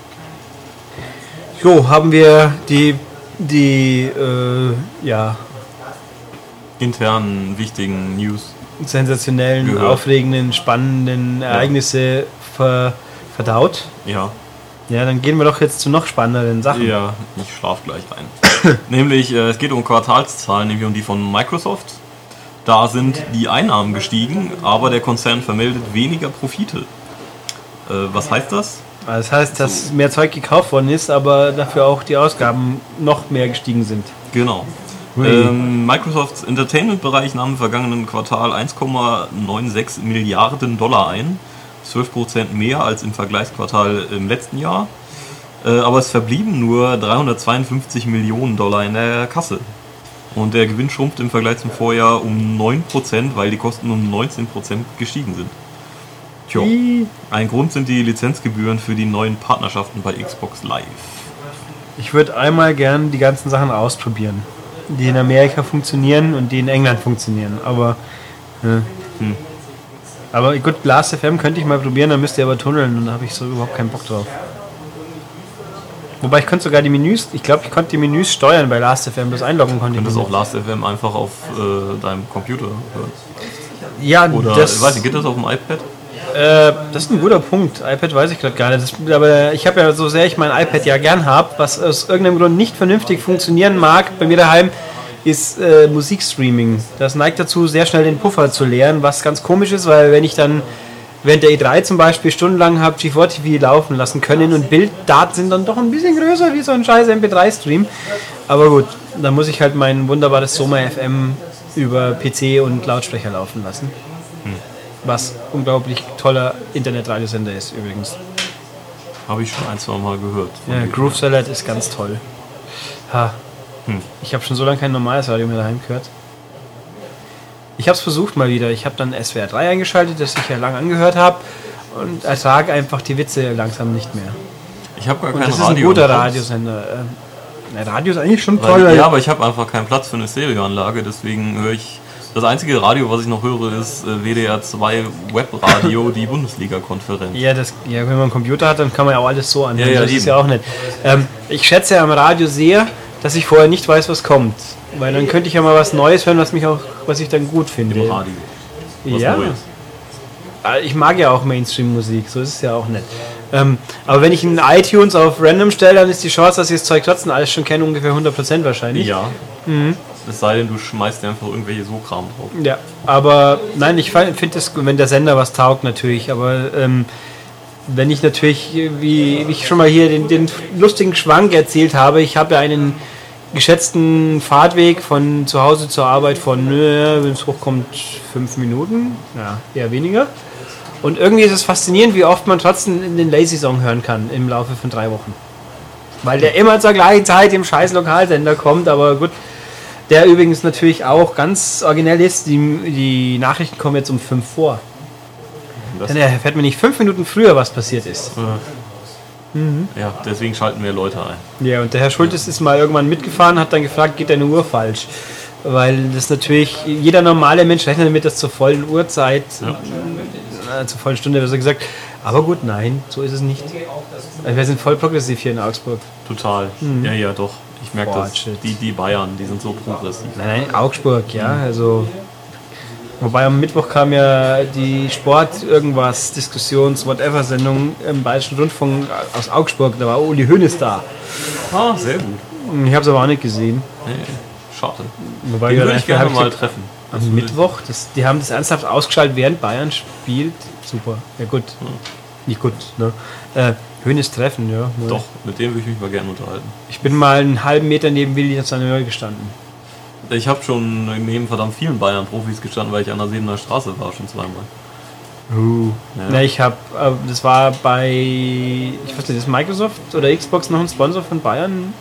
Jo, haben wir die, die äh, ja, Internen wichtigen News. sensationellen, Gehört. aufregenden, spannenden Ereignisse ver, verdaut. Ja, Ja, dann gehen wir doch jetzt zu noch spannenderen Sachen. ja, ich schlaf gleich ein. nämlich, äh, es geht um Quartalszahlen, nämlich um die von Microsoft. Da sind die Einnahmen gestiegen, aber der Konzern vermeldet weniger Profite. Äh, was heißt das? Das heißt, dass mehr Zeug gekauft worden ist, aber dafür auch die Ausgaben noch mehr gestiegen sind. Genau. Ähm, Microsofts Entertainment-Bereich nahm im vergangenen Quartal 1,96 Milliarden Dollar ein. 12% mehr als im Vergleichsquartal im letzten Jahr. Äh, aber es verblieben nur 352 Millionen Dollar in der Kasse. Und der Gewinn schrumpft im Vergleich zum Vorjahr um 9%, weil die Kosten um 19% gestiegen sind. Tja, ein Grund sind die Lizenzgebühren für die neuen Partnerschaften bei Xbox Live. Ich würde einmal gern die ganzen Sachen ausprobieren, die in Amerika funktionieren und die in England funktionieren. Aber, äh, Hm. aber gut, Blast FM könnte ich mal probieren, dann müsst ihr aber tunneln und da habe ich so überhaupt keinen Bock drauf. Wobei ich konnte sogar die Menüs, ich glaube, ich konnte die Menüs steuern bei Last FM, das einloggen konnte Du könntest auch Last.fm einfach auf äh, deinem Computer hören. Ja, Oder, das, ich weiß nicht, geht das auf dem iPad? Äh, das ist ein guter Punkt. iPad weiß ich gerade gar nicht. Das, aber ich habe ja so sehr ich mein iPad ja gern habe, was aus irgendeinem Grund nicht vernünftig funktionieren mag bei mir daheim, ist äh, Musikstreaming. Das neigt dazu, sehr schnell den Puffer zu leeren, was ganz komisch ist, weil wenn ich dann während der E3 zum Beispiel stundenlang habe G4 TV laufen lassen können und Bilddaten sind dann doch ein bisschen größer wie so ein scheiß MP3-Stream. Aber gut, dann muss ich halt mein wunderbares Soma FM über PC und Lautsprecher laufen lassen. Was unglaublich toller Internetradiosender ist übrigens. Habe ich schon ein, zwei Mal gehört. Ja. Groove Salad ist ganz toll. Ha. Hm. Ich habe schon so lange kein normales Radio mehr daheim gehört. Ich habe es versucht mal wieder. Ich habe dann SWR 3 eingeschaltet, das ich ja lange angehört habe und ertrage einfach die Witze langsam nicht mehr. Ich habe gar Und kein das ist ein Radio. guter. Radiosender. Ähm, Radio ist eigentlich schon toll. Weil, ja, aber ich habe einfach keinen Platz für eine Stereoanlage, deswegen höre ich. Das einzige Radio, was ich noch höre, ist äh, WDR 2 Webradio, die Bundesliga-Konferenz. Ja, das, ja, wenn man einen Computer hat, dann kann man ja auch alles so anhören. Ja, ja, das ist eben. ja auch nett. Ähm, ich schätze ja am Radio sehr, dass ich vorher nicht weiß, was kommt. Weil dann könnte ich ja mal was Neues hören, was mich auch, was ich dann gut finde. Im Radio. Was ja. Neues. Ah, Ich mag ja auch Mainstream-Musik, so ist es ja auch nett. Ähm, aber wenn ich in iTunes auf Random stelle, dann ist die Chance, dass ich das Zeug trotzdem alles schon kenne, ungefähr 100% wahrscheinlich. Ja. Mhm. Es sei denn, du schmeißt dir einfach irgendwelche So-Kram drauf. Ja, aber nein, ich finde es wenn der Sender was taugt natürlich, aber ähm, wenn ich natürlich, wie, wie ich schon mal hier den, den lustigen Schwank erzählt habe, ich habe ja einen geschätzten Fahrtweg von zu Hause zur Arbeit von, wenn es hochkommt, fünf Minuten, ja, eher weniger. Und irgendwie ist es faszinierend, wie oft man trotzdem den Lazy Song hören kann im Laufe von drei Wochen. Weil der immer zur gleichen Zeit im scheiß Lokalsender kommt, aber gut. Der übrigens natürlich auch ganz originell ist. Die, die Nachrichten kommen jetzt um 5 vor. Das, Dann erfährt man nicht fünf Minuten früher, was passiert ist. ja, deswegen schalten wir Leute ein. Ja, und der Herr Schultes ist mal irgendwann mitgefahren, hat dann gefragt, geht deine Uhr falsch? Weil das natürlich, jeder normale Mensch rechnet damit, dass zur vollen Uhrzeit, äh, zur vollen Stunde, wird so gesagt. Aber gut, nein, so ist es nicht. Wir sind voll progressiv hier in Augsburg. Total. Ja, ja, doch. Ich merke das. Die, die Bayern, die sind so progressiv. Nein, nein, Augsburg, ja. Also. Wobei am Mittwoch kam ja die Sport irgendwas Diskussions whatever Sendung im Bayerischen Rundfunk aus Augsburg. Da war Uli Hoeneß da. Ah, sehr gut. Ich habe es aber auch nicht gesehen. Nee, schade. Wobei Den würde ich gerne mal treffen. Das Am würde- Mittwoch, das, die haben das ernsthaft ausgeschaltet, während Bayern spielt. Super. Ja gut. Nicht gut, ne? Äh, Hönes treffen, ja. ne. Doch, mit dem würde ich mich mal gerne unterhalten. Ich bin mal einen halben Meter neben Willi Saneur gestanden. Ich habe schon neben verdammt vielen Bayern-Profis gestanden, weil ich an der Sebener Straße war, schon zweimal. Ja. Ne, ich habe, äh, das war bei, ich weiß nicht, ist Microsoft oder Xbox noch ein Sponsor von Bayern?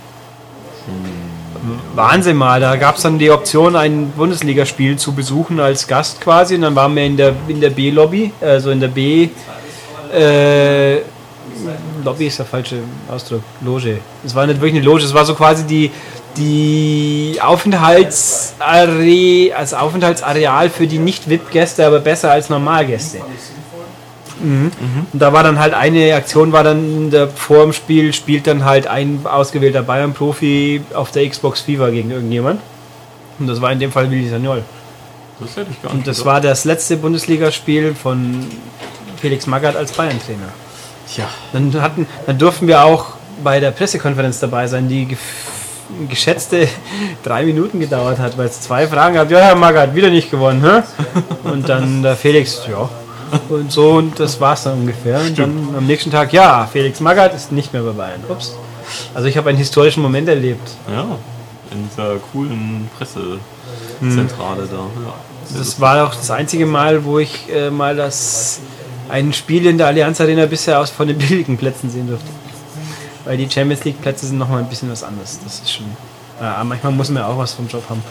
Wahnsinn mal, da gab es dann die Option, ein Bundesligaspiel zu besuchen als Gast quasi und dann waren wir in der, in der B-Lobby, also in der B, äh, Lobby ist der falsche Ausdruck, Loge. Es war nicht wirklich eine Loge, es war so quasi die, die Aufenthaltsare als Aufenthaltsareal für die Nicht-VIP-Gäste, aber besser als Normalgäste. Mhm. Und da war dann halt eine Aktion, war dann der, vor dem Spiel, spielt dann halt ein ausgewählter Bayern-Profi auf der Xbox FIFA gegen irgendjemand. Und das war in dem Fall Willi Sagnol. Das hätte ich gar nicht Und das gedacht. war das letzte Bundesligaspiel von Felix Magath als Bayern-Trainer. Tja, Dann, hatten, dann durften wir auch bei der Pressekonferenz dabei sein, die geschätzte drei Minuten gedauert hat, weil es zwei Fragen gab. Ja, Herr Magath, wieder nicht gewonnen, hä? Und dann der Felix, ja. Und so, und das war's dann ungefähr. Und dann am nächsten Tag, ja, Felix Magath ist nicht mehr bei Bayern. Ups. Also ich habe einen historischen Moment erlebt. ja. In dieser coolen Pressezentrale da. Ja. Das war auch das einzige Mal, wo ich äh, mal das ein Spiel in der Allianz Arena bisher aus von den billigen Plätzen sehen durfte. Weil die Champions League Plätze sind nochmal ein bisschen was anderes. Das ist schon. Ja, manchmal muss man ja auch was vom Job haben.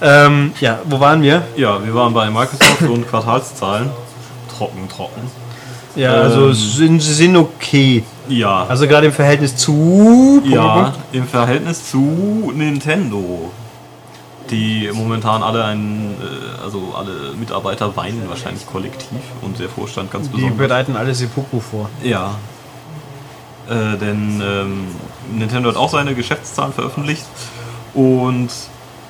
Ja. Ähm, ja, wo waren wir? ja, wir waren bei Microsoft und Quartalszahlen. Trocken, trocken. Ja, also Ähm. sind, sie sind okay. Ja, Also gerade im Verhältnis zu. ja, im Verhältnis zu Nintendo. Die momentan alle ein, äh, also alle Mitarbeiter weinen wahrscheinlich kollektiv und der Vorstand ganz Die besonders. bereiten alle Seppuku vor. Ja. Äh, denn ähm, Nintendo hat auch seine Geschäftszahlen veröffentlicht und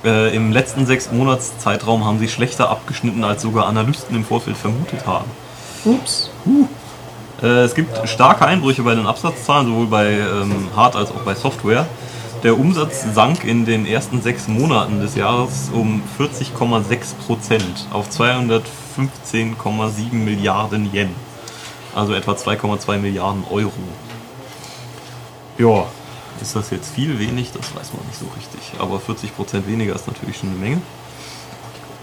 äh, im letzten sechs Monats Zeitraum haben sie schlechter abgeschnitten, als sogar Analysten im Vorfeld vermutet haben. Ups. Äh, es gibt starke Einbrüche bei den Absatzzahlen, sowohl bei ähm, Hard- als auch bei Software. Der Umsatz sank in den ersten sechs Monaten des Jahres um 40,6 Prozent auf 215,7 Milliarden Yen. Also etwa 2,2 Milliarden Euro. Ja, ist das jetzt viel, wenig? Das weiß man nicht so richtig. Aber 40 Prozent weniger ist natürlich schon eine Menge.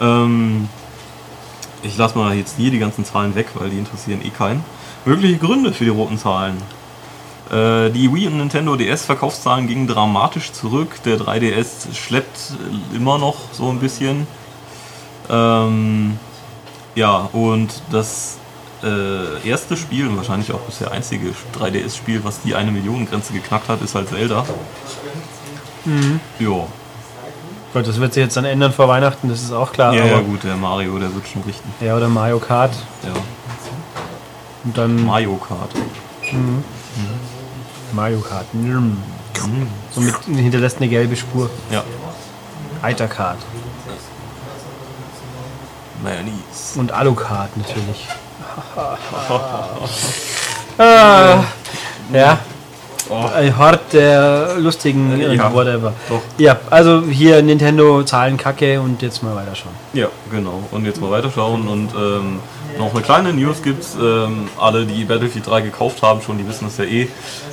Ähm, ich lasse mal jetzt hier die ganzen Zahlen weg, weil die interessieren eh keinen. Mögliche Gründe für die roten Zahlen. Äh, die Wii und Nintendo DS Verkaufszahlen gingen dramatisch zurück. Der 3DS schleppt immer noch so ein bisschen. Ähm, ja, und das äh, erste Spiel und wahrscheinlich auch bisher einzige 3DS-Spiel, was die eine Million Grenze geknackt hat, ist halt Zelda. Mhm. Ja. Gott, das wird sich jetzt dann ändern vor Weihnachten, das ist auch klar. Ja, ja gut, der Mario, der wird schon richten. Ja, oder Mario Kart. Ja. Und dann Mario Kart. Mario Kart. Mm. Somit hinterlässt eine gelbe Spur. Ja. Eiter Kart. Mayonnaise. Und Alucard natürlich. ah, ja. Ein Hort der lustigen Ja, whatever. doch. Ja, also hier Nintendo Zahlen Kacke und jetzt mal weiterschauen. Ja, genau. Und jetzt mal weiterschauen und ähm, noch eine kleine News gibt's. Ähm, alle, die Battlefield 3 gekauft haben, schon, die wissen es ja eh.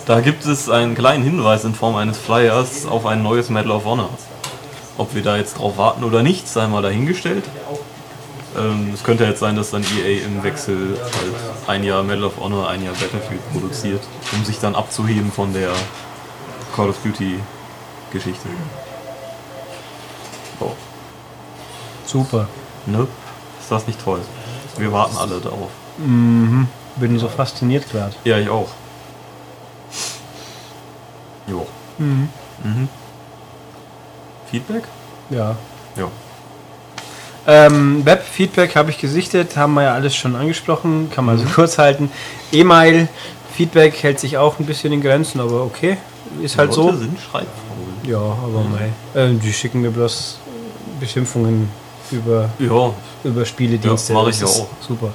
Da gibt es einen kleinen Hinweis in Form eines Flyers auf ein neues Medal of Honor. Ob wir da jetzt drauf warten oder nicht, sei mal dahingestellt. Ähm, es könnte jetzt sein, dass dann EA im Wechsel halt ein Jahr Medal of Honor, ein Jahr Battlefield produziert, um sich dann abzuheben von der Call of Duty Geschichte. Oh. Super. Ne? Ist das nicht toll? Wir warten alle darauf. Bin so fasziniert gerade. Ja, ich auch. Jo. Mhm. Feedback? Ja. Ja. Ähm, Web-Feedback habe ich gesichtet, haben wir ja alles schon angesprochen, kann man so kurz halten. E-Mail, Feedback hält sich auch ein bisschen in Grenzen, aber okay, ist halt so. Leute sind schreibfaul. Ja, aber mei. Äh, die schicken mir bloß Beschimpfungen über, Ja, über Spieledienste. Ja, mach Das ich ja auch. Super.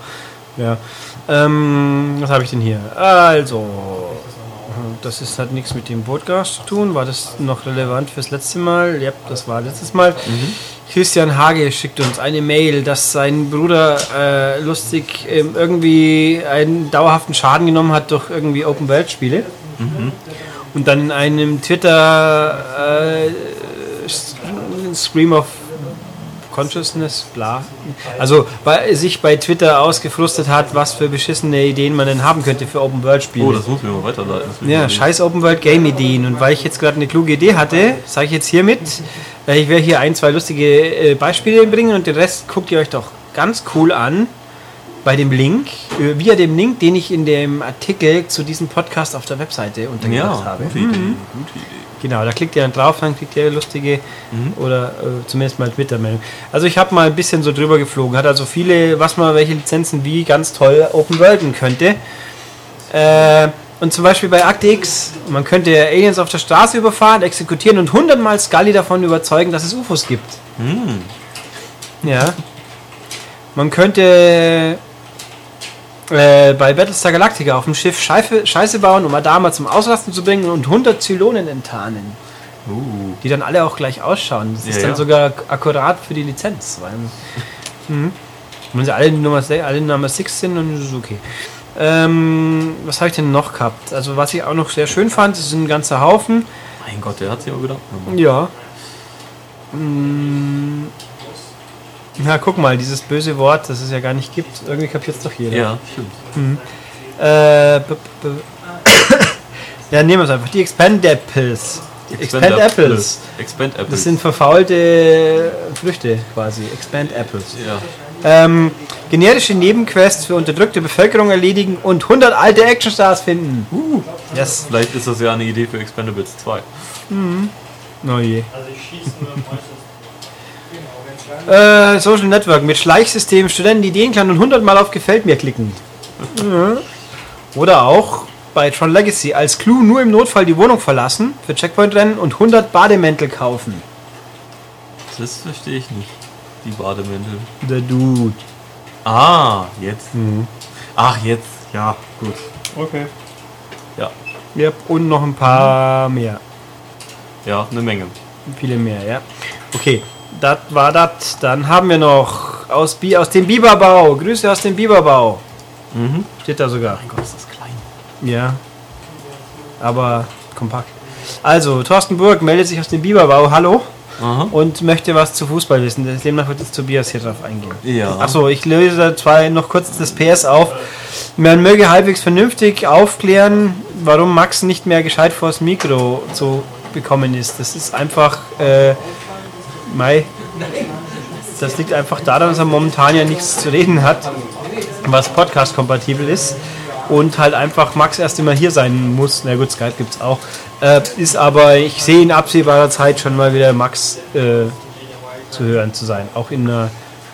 Ja. Ähm, was habe ich denn hier? Also, das ist, hat nichts mit dem Podcast zu tun. War das noch relevant fürs letzte Mal? Ja, das war letztes Mal. Mhm. Christian Hage schickt uns eine Mail, dass sein Bruder äh, lustig ähm, irgendwie einen dauerhaften Schaden genommen hat durch irgendwie Open-World-Spiele. Mhm. Und dann in einem Twitter äh, Stream of Consciousness, bla. Also bei, sich bei Twitter ausgefrustet hat, was für beschissene Ideen man denn haben könnte für Open-World-Spiele. Oh, das muss mir mal weiterleiten. Ja, scheiß Open World Game Ideen. Und weil ich jetzt gerade eine kluge Idee hatte, sage ich jetzt hiermit, äh, ich werde hier ein, zwei lustige äh, Beispiele bringen und den Rest guckt ihr euch doch ganz cool an bei dem Link, äh, via dem Link, den ich in dem Artikel zu diesem Podcast auf der Webseite untergebracht Ja, habe. gute Idee. Gute Idee. Genau, da klickt ihr dann drauf, dann kriegt ihr lustige oder äh, zumindest mal Twitter-Meldung. Also ich habe mal ein bisschen so drüber geflogen, hat also viele, was man, welche Lizenzen wie ganz toll open worlden könnte. Äh, und zum Beispiel bei Akte X, man könnte Aliens auf der Straße überfahren, exekutieren und hundertmal Scully davon überzeugen, dass es UFOs gibt. Hm. Ja. Man könnte äh, bei Battlestar Galactica auf dem Schiff Scheife, Scheiße bauen, um Adama zum Ausrasten zu bringen und 100 Zylonen enttarnen. Uh. Die dann alle auch gleich ausschauen. Das ist Ja, dann ja. sogar akkurat für die Lizenz. Weil, mhm. Wenn sie alle Nummer, alle Nummer 6 sind, dann ist es okay. Ähm, was habe ich denn noch gehabt? Also was ich auch noch sehr schön fand, das ist ein ganzer Haufen. Mein Gott, der hat sich aber gedacht. Ja. Mm. Na, guck mal, dieses böse Wort, das es ja gar nicht gibt. Irgendwie kapiert es doch jeder. Ja, stimmt. Äh, b -b ja, nehmen wir es einfach. Die Expendables. Die Expendables. Expand Apples. Das sind verfaulte Früchte quasi. Expand Apples. ja. Ähm, generische Nebenquests für unterdrückte Bevölkerung erledigen und 100 alte Actionstars finden. Uh, yes. Vielleicht ist das ja eine Idee für Expendables 2. Oh je. Äh, Social Network mit Schleichsystem, Studenten Ideenklan und 100 Mal auf Gefällt mir klicken. Mhm. Oder auch bei Tron Legacy als Clou nur im Notfall die Wohnung verlassen, für Checkpoint rennen und 100 Bademäntel kaufen. Das verstehe ich nicht. Die Bademäntel. Der Dude. Ah, jetzt. Ach, jetzt. Ja, gut. Okay. Ja. Yep, und noch ein paar mehr. Ja, eine Menge. Viele mehr, ja. Okay, das war das. Dann haben wir noch aus, Bi aus dem Biberbau. Grüße aus dem Biberbau. Mhm. Steht da sogar. Mein Gott, ist das klein. Ja. Aber kompakt. Also, Thorsten Burg meldet sich aus dem Biberbau. Hallo. Aha. Und möchte was zu Fußball wissen. Demnach wird jetzt Tobias hier drauf eingehen. Ja. Achso, ich löse zwar noch kurz das PS auf. Man möge halbwegs vernünftig aufklären, warum Max nicht mehr gescheit vors Mikro zu bekommen ist. Das ist einfach, äh, Mai, das liegt einfach daran, dass er momentan ja nichts zu reden hat, was Podcast-kompatibel ist. Und halt einfach Max erst immer hier sein muss. Na gut, Skype gibt es auch. Äh, ist aber, ich sehe in absehbarer Zeit schon mal wieder Max äh, zu hören zu sein. Auch in einer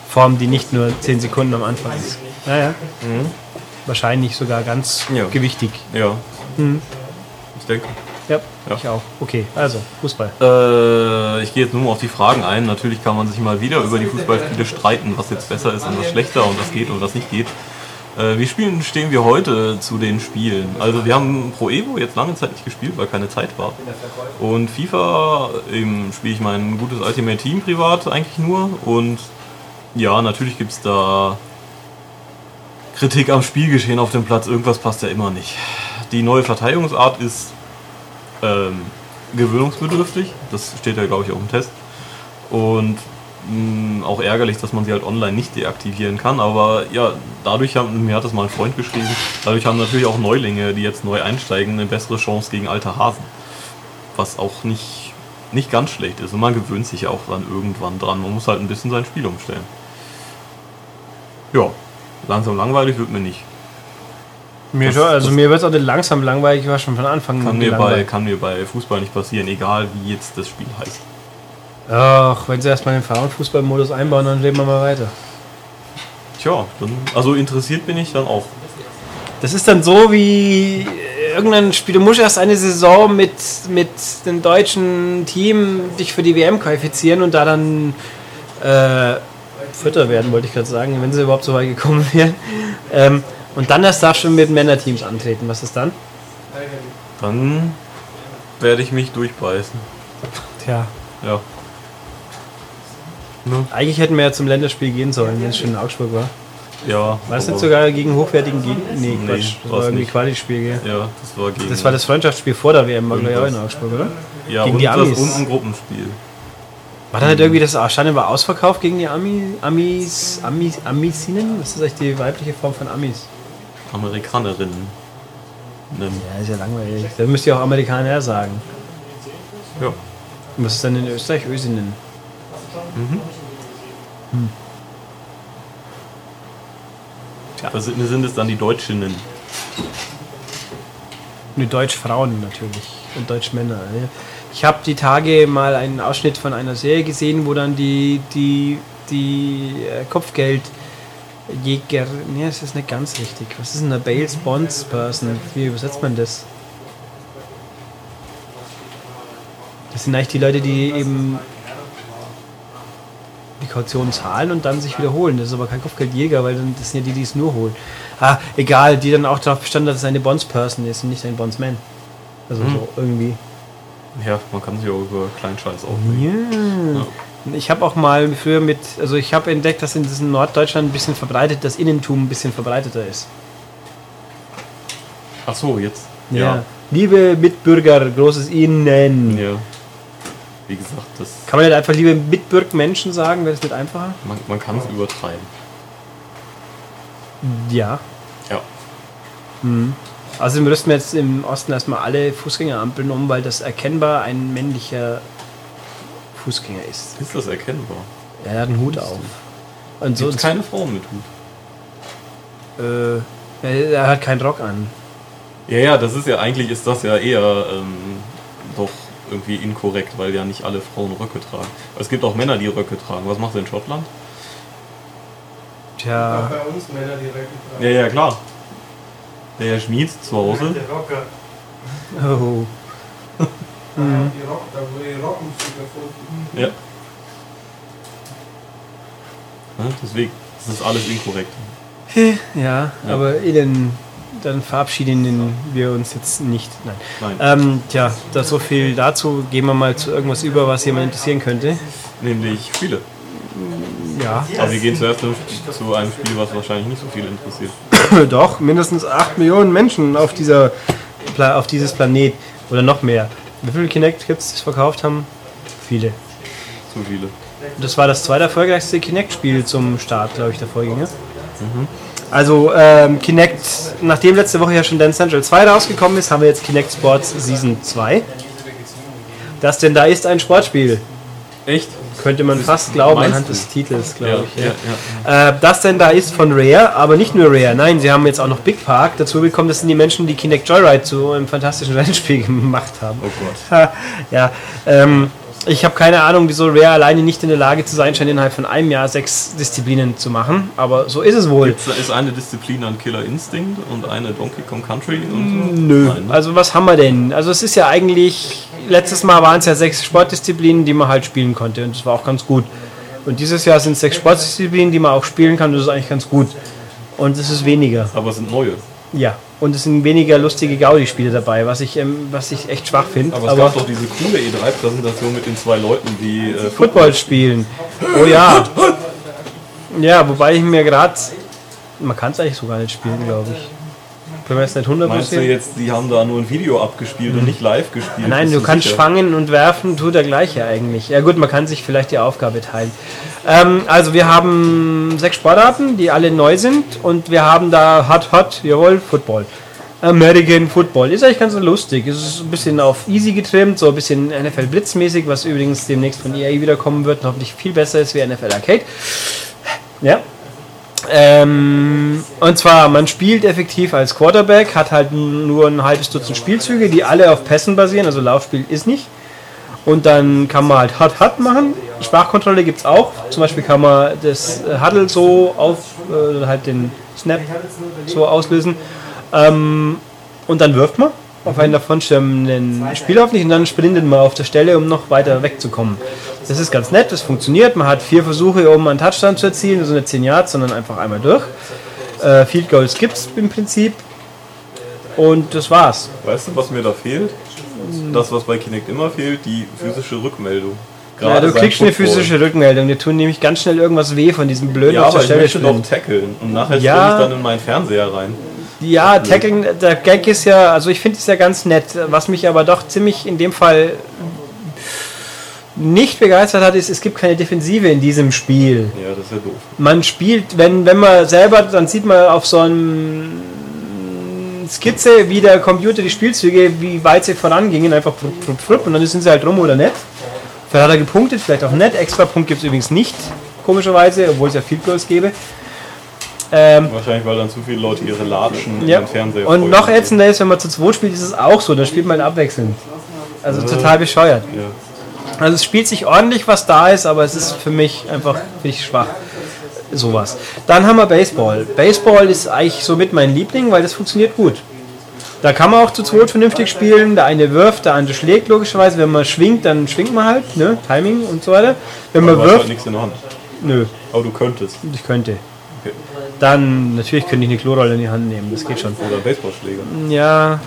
Form, die nicht nur 10 Sekunden am Anfang ist. Naja. Wahrscheinlich sogar ganz Ja. gewichtig. Ja. Ich denke. Ja, Ja. ich auch. Okay, also Fußball. Äh, ich gehe jetzt nur mal auf die Fragen ein. Natürlich kann man sich mal wieder über die Fußballspiele streiten, was jetzt besser ist und was schlechter und was geht und was nicht geht. Äh, wie spielen stehen wir heute zu den Spielen? Also wir haben Pro Evo jetzt lange Zeit nicht gespielt, weil keine Zeit war. Und FIFA eben spiele ich mein gutes Ultimate Team privat eigentlich nur. Und ja, natürlich gibt es da Kritik am Spielgeschehen auf dem Platz. Irgendwas passt ja immer nicht. Die neue Verteidigungsart ist ähm, gewöhnungsbedürftig. Das steht ja, glaube ich, auch im Test. Und mh, auch ärgerlich, dass man sie halt online nicht deaktivieren kann. Aber ja, dadurch haben, mir hat das mal ein Freund geschrieben, dadurch haben natürlich auch Neulinge, die jetzt neu einsteigen, eine bessere Chance gegen alte Hasen. Was auch nicht, nicht ganz schlecht ist. Und man gewöhnt sich ja auch dann irgendwann dran. Man muss halt ein bisschen sein Spiel umstellen. Ja, langsam langweilig wird mir nicht. Mir Das- schon, also mir wird es auch nicht langsam langweilig, ich war schon von Anfang Kann mir, bei, gelangweilt. kann mir bei Fußball nicht passieren, egal wie jetzt das Spiel heißt. Ach, wenn sie erstmal den Frauenfußballmodus einbauen, dann reden wir mal weiter. Tja, dann, also interessiert bin ich dann auch. Das ist dann so wie äh, irgendein Spiel. Du musst erst eine Saison mit, mit dem deutschen Team dich für die WM qualifizieren und da dann äh, Vierter werden, wollte ich gerade sagen, wenn sie überhaupt so weit gekommen wären. Ähm, und dann erst darfst du mit Männerteams antreten. Was ist dann? Dann werde ich mich durchbeißen. Tja, Ja. Ne? eigentlich hätten wir ja zum Länderspiel gehen sollen, wenn es schon in Augsburg war. Ja. War es nicht sogar gegen hochwertigen Gegner? Nee, Nee, Quatsch. Das war irgendwie. Quali-Spiel, gell? Ja, das war gegen. Das war das Freundschaftsspiel vor der WM, war gleich auch in. Augsburg, oder? ja, gegen und die das Amis. und ein Gruppenspiel. War da nicht irgendwie das Stadion war ausverkauft gegen die Ami, Amis, Amis, Amisinnen? Was ist eigentlich die weibliche Form von Amis? Amerikanerinnen. Ne, Ja, ist ja langweilig. Da müsst ihr auch Amerikaner sagen. ja. Und was ist dann in Österreich Ösinnen? Was sind, sind es dann die Deutschinnen? Nur Deutschfrauen natürlich und Deutschmänner. Ja. Ich habe die Tage mal einen Ausschnitt von einer Serie gesehen, wo dann die, die, die äh, Kopfgeldjäger. Nee, das ist nicht ganz richtig. Was ist denn eine Bales Bonds Person? Wie übersetzt man das? Das sind eigentlich die Leute, die eben die Kaution zahlen und dann sich wiederholen. Das ist aber kein Kopfgeldjäger, weil dann, das sind ja die, die es nur holen. Ah, egal, die dann auch darauf bestanden, dass es eine Bondsperson ist und nicht ein Bondsman. Also so irgendwie. Ja, man kann sich auch über Kleinscheiß aufregen. Ja. Ich habe auch mal früher mit, also ich habe entdeckt, dass in diesem Norddeutschland ein bisschen verbreitet, das Innentum ein bisschen verbreiteter ist. Ach so, jetzt. Liebe Mitbürger, großes Innen. Ja. Wie gesagt, das, Kann man nicht einfach liebe Mitbürgmenschen sagen? Wäre das nicht einfacher? man, man kann es übertreiben. Ja. Ja. Also müssten wir jetzt im Osten erstmal alle Fußgängerampeln um, weil das erkennbar ein männlicher Fußgänger ist. Ist das erkennbar? Er hat einen Hut auf. Und so Gibt keine Frauen mit Hut. äh, er hat keinen Rock an. Ja, ja, das ist ja eigentlich ist das ja eher ähm, doch irgendwie inkorrekt, weil ja nicht alle Frauen Röcke tragen. Es gibt auch Männer, die Röcke tragen. Was macht ihr in Schottland? Tja, Bei uns Männer direkt. Ja, ja, klar. Der Herr Schmied zu Hause. Der Rocker. oh. Die Rock, da wurde die Rockmusik erfunden. Ja. Ja, deswegen, das ist alles inkorrekt. Ja, Ja. aber Ihnen, dann verabschieden wir uns jetzt nicht. Nein. Nein. Ähm, tja, das so viel dazu. Gehen wir mal zu irgendwas über, was jemand interessieren könnte. Nämlich Spiele. Ja, Aber wir gehen zuerst zu einem Spiel, was wahrscheinlich nicht so viel interessiert. doch, mindestens 8 Millionen Menschen auf, dieser, Pla auf dieses Planet. Oder noch mehr. Wie viele Kinect gibt es, die es verkauft haben? Viele. Zu viele. Das war das zweite erfolgreichste Kinect-Spiel zum Start, glaube ich, der Vorgänger. Also ähm, Kinect, nachdem letzte Woche ja schon Dance Central 2 rausgekommen ist, haben wir jetzt Kinect Sports Season 2. Das denn da ist ein Sportspiel. Echt? Könnte man fast glauben anhand des Titels, glaube ich. Ja. ja. Äh, das denn da ist von Rare, aber nicht nur Rare. Nein, sie haben jetzt auch noch Big Park dazu bekommen. Das sind die Menschen, die Kinect Joyride zu einem fantastischen Rennspiel gemacht haben. Oh Gott. ja, ähm, ich habe keine Ahnung, wieso Rare alleine nicht in der Lage zu sein scheint, innerhalb von einem Jahr sechs Disziplinen zu machen. Aber so ist es wohl. Gibt's, ist eine Disziplin an Killer Instinct und eine Donkey Kong Country und so? Nö. Nein, ne? Also was haben wir denn? Also es ist ja eigentlich, letztes Mal waren es ja sechs Sportdisziplinen, die man halt spielen konnte und das war auch ganz gut. Und dieses Jahr sind es sechs Sportdisziplinen, die man auch spielen kann und das ist eigentlich ganz gut. Und es ist weniger. Aber es sind neue. Ja. Und es sind weniger lustige Gaudi-Spiele dabei, was ich, ähm, was ich echt schwach finde. Aber es gab doch diese coole E3-Präsentation mit den zwei Leuten, die äh, Football spielen. Oh ja. Ja, wobei ich mir gerade. Man kann es eigentlich sogar nicht spielen, glaube ich. Können wir jetzt nicht 100 Meinst du jetzt, die haben da nur ein Video abgespielt und nicht live gespielt? Nein, du kannst sicher? fangen und werfen, tut der gleiche eigentlich. Ja gut, man kann sich vielleicht die Aufgabe teilen. Ähm, also wir haben sechs Sportarten, die alle neu sind und wir haben da Hot Hot, jawohl, Football. American Football. Ist eigentlich ganz lustig. Es ist ein bisschen auf easy getrimmt, so ein bisschen NFL Blitzmäßig, was übrigens demnächst von EA wiederkommen wird und hoffentlich viel besser ist wie NFL Arcade. Ja. Ähm, und zwar, man spielt effektiv als Quarterback, hat halt nur ein halbes Dutzend Spielzüge, die alle auf Pässen basieren, also Laufspiel ist nicht. Und dann kann man halt Hut-Hut machen. Sprachkontrolle gibt es auch. Zum Beispiel kann man das äh, Huddle so auf, äh, halt den Snap so auslösen. Ähm, und dann wirft man auf einen davonstürmenden Spieler auf nicht und dann sprintet man auf der Stelle, um noch weiter wegzukommen. Das ist ganz nett, das funktioniert. Man hat vier Versuche, um einen Touchdown zu erzielen, also nicht 10 Yards, sondern einfach einmal durch. Äh, Field Goals gibt es im Prinzip. Und das war's. Weißt du, was mir da fehlt? Das, was bei Kinect immer fehlt, die physische Rückmeldung. Ja, Gerade du beim kriegst eine physische Rückmeldung. Die tun nämlich ganz schnell irgendwas weh von diesem blöden Ja, auf aber der ich Stelle möchte doch springen. tackeln und nachher Ja. springe ich dann in meinen Fernseher rein. Ja, Tackling, der Gag ist ja, also ich finde es ja ganz nett. Was mich aber doch ziemlich in dem Fall nicht begeistert hat, ist, es gibt keine Defensive in diesem Spiel. Ja, das ist ja doof. Man spielt, wenn, wenn man selber, dann sieht man auf so einem Skizze, wie der Computer die Spielzüge, wie weit sie vorangingen, einfach frupp, frupp, frupp, und dann sind sie halt rum oder nicht. Vielleicht hat er gepunktet, vielleicht auch nicht. Extra Punkt gibt es übrigens nicht, komischerweise, obwohl es ja Field Goals gäbe. Ähm, Wahrscheinlich, weil dann zu viele Leute ihre Latschen ja. den Fernseher Und noch ätzender ist, wenn man zu zweit spielt, ist es auch so. Dann spielt man abwechselnd. Also total bescheuert. Ja. Also es spielt sich ordentlich, was da ist, aber es ist für mich einfach ich schwach. Sowas. Dann haben wir Baseball. Baseball ist eigentlich somit mein Liebling, weil das funktioniert gut. Da kann man auch zu zweit vernünftig spielen. Der eine wirft, der andere schlägt logischerweise. Wenn man schwingt, dann schwingt man halt, ne? Timing und so weiter. Wenn man hast halt wirft, nichts in der Hand. nö, Aber du könntest. ich könnte. Dann natürlich könnte ich eine Klorolle in die Hand nehmen, das geht schon. Oder Baseballschläger. Ja,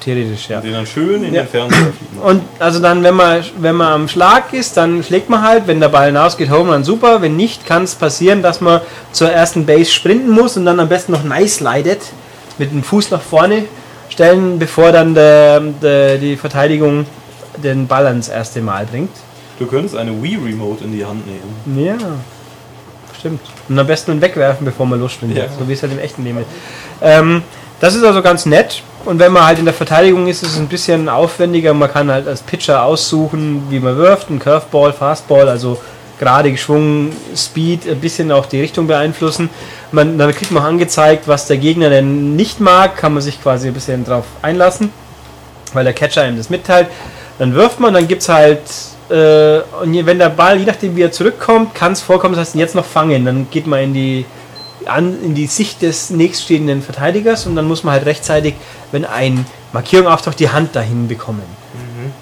theoretisch, ja. Den dann schön in Ja. den Fernseher fliegen. Und also dann, wenn man, wenn man am Schlag ist, dann schlägt man halt, wenn der Ball hinausgeht, Home Run super. Wenn nicht, kann es passieren, dass man zur ersten Base sprinten muss und dann am besten noch nice slidet, mit dem Fuß nach vorne stellen, bevor dann der, der, die Verteidigung den Ball ans erste Mal bringt. Du könntest eine Wii Remote in die Hand nehmen. Ja, stimmt. Und am besten wegwerfen, bevor man lossprintet, Ja. so wie es halt im echten Leben ist. Ähm, das ist also ganz nett. Und wenn man halt in der Verteidigung ist, ist es ein bisschen aufwendiger. Man kann halt als Pitcher aussuchen, wie man wirft. Ein Curveball, Fastball, also gerade geschwungen, Speed, ein bisschen auch die Richtung beeinflussen. Man, dann kriegt man auch angezeigt, was der Gegner denn nicht mag, kann man sich quasi ein bisschen drauf einlassen, weil der Catcher einem das mitteilt. Dann wirft man, dann gibt es halt, äh, und wenn der Ball, je nachdem wie er zurückkommt, kann es vorkommen, das heißt jetzt noch fangen. Dann geht man in die, an, in die Sicht des nächststehenden Verteidigers und dann muss man halt rechtzeitig, wenn ein Markierung auftaucht, die Hand dahin bekommen.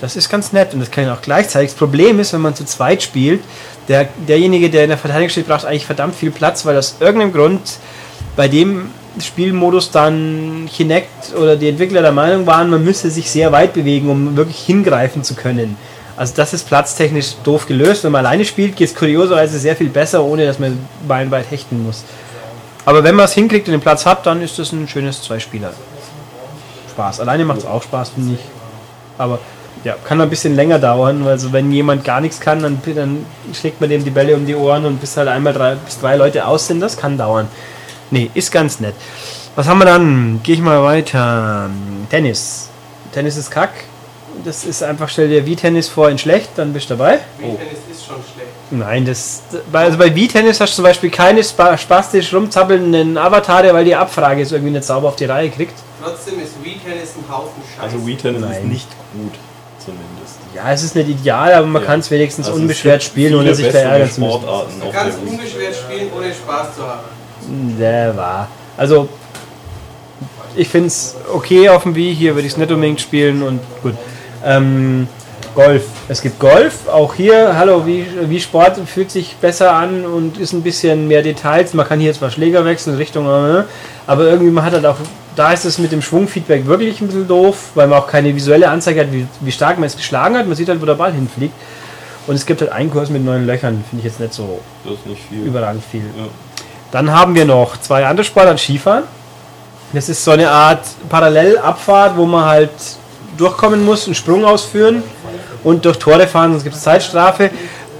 Das ist ganz nett und das kann ich auch gleichzeitig. Das Problem ist, wenn man zu zweit spielt, der, derjenige, der in der Verteidigung steht, braucht eigentlich verdammt viel Platz, weil aus irgendeinem Grund bei dem Spielmodus dann Kinect oder die Entwickler der Meinung waren, man müsse sich sehr weit bewegen, um wirklich hingreifen zu können. Also das ist platztechnisch doof gelöst. Wenn man alleine spielt, geht es kurioserweise sehr viel besser, ohne dass man beinweit hechten muss. Aber wenn man es hinkriegt und den Platz hat, dann ist das ein schönes Zweispieler. Spaß. Alleine macht es auch Spaß, finde ich. Aber ja, kann ein bisschen länger dauern, weil so wenn jemand gar nichts kann, dann, dann schlägt man dem die Bälle um die Ohren und bis halt einmal drei, bis drei Leute aus sind, das kann dauern. Nee, ist ganz nett. Was haben wir dann? Gehe ich mal weiter. Tennis. Tennis ist kack. Das ist einfach, stell dir Wie-Tennis vor in schlecht, dann bist du dabei. Tennis ist schon schlecht. Nein, das, bei- also bei Wie-Tennis hast du zum Beispiel keine spa spastisch rumzappelnden Avatare, weil die Abfrage ist irgendwie nicht sauber auf die Reihe kriegt. Trotzdem ist Wii Tennis ein Haufen Scheiße. Also Wii Tennis ist nicht gut, zumindest. Ja, es ist nicht ideal, aber man Ja. kann es wenigstens Also es unbeschwert gibt spielen, ohne sich verärgern zu müssen. Kannst der Wii. unbeschwert spielen, ohne Spaß zu haben. Der war. Also, ich finde es okay auf dem Wii. Hier würde ich es nicht unbedingt spielen und gut. Ähm, Golf. Es gibt Golf. Auch hier, hallo, wie, wie Sport fühlt sich besser an und ist ein bisschen mehr Details. Man kann hier zwar Schläger wechseln, Richtung, aber irgendwie man hat halt auch. Da ist es mit dem Schwungfeedback wirklich ein bisschen doof, weil man auch keine visuelle Anzeige hat, wie, wie stark man es geschlagen hat. Man sieht halt, wo der Ball hinfliegt. Und es gibt halt einen Kurs mit neun Löchern. Finde ich jetzt nicht so Das ist nicht viel. überragend viel. Ja. Dann haben wir noch zwei andere Sportarten, Skifahren. Das ist so eine Art Parallelabfahrt, wo man halt durchkommen muss, einen Sprung ausführen und durch Tore fahren, sonst gibt es Zeitstrafe.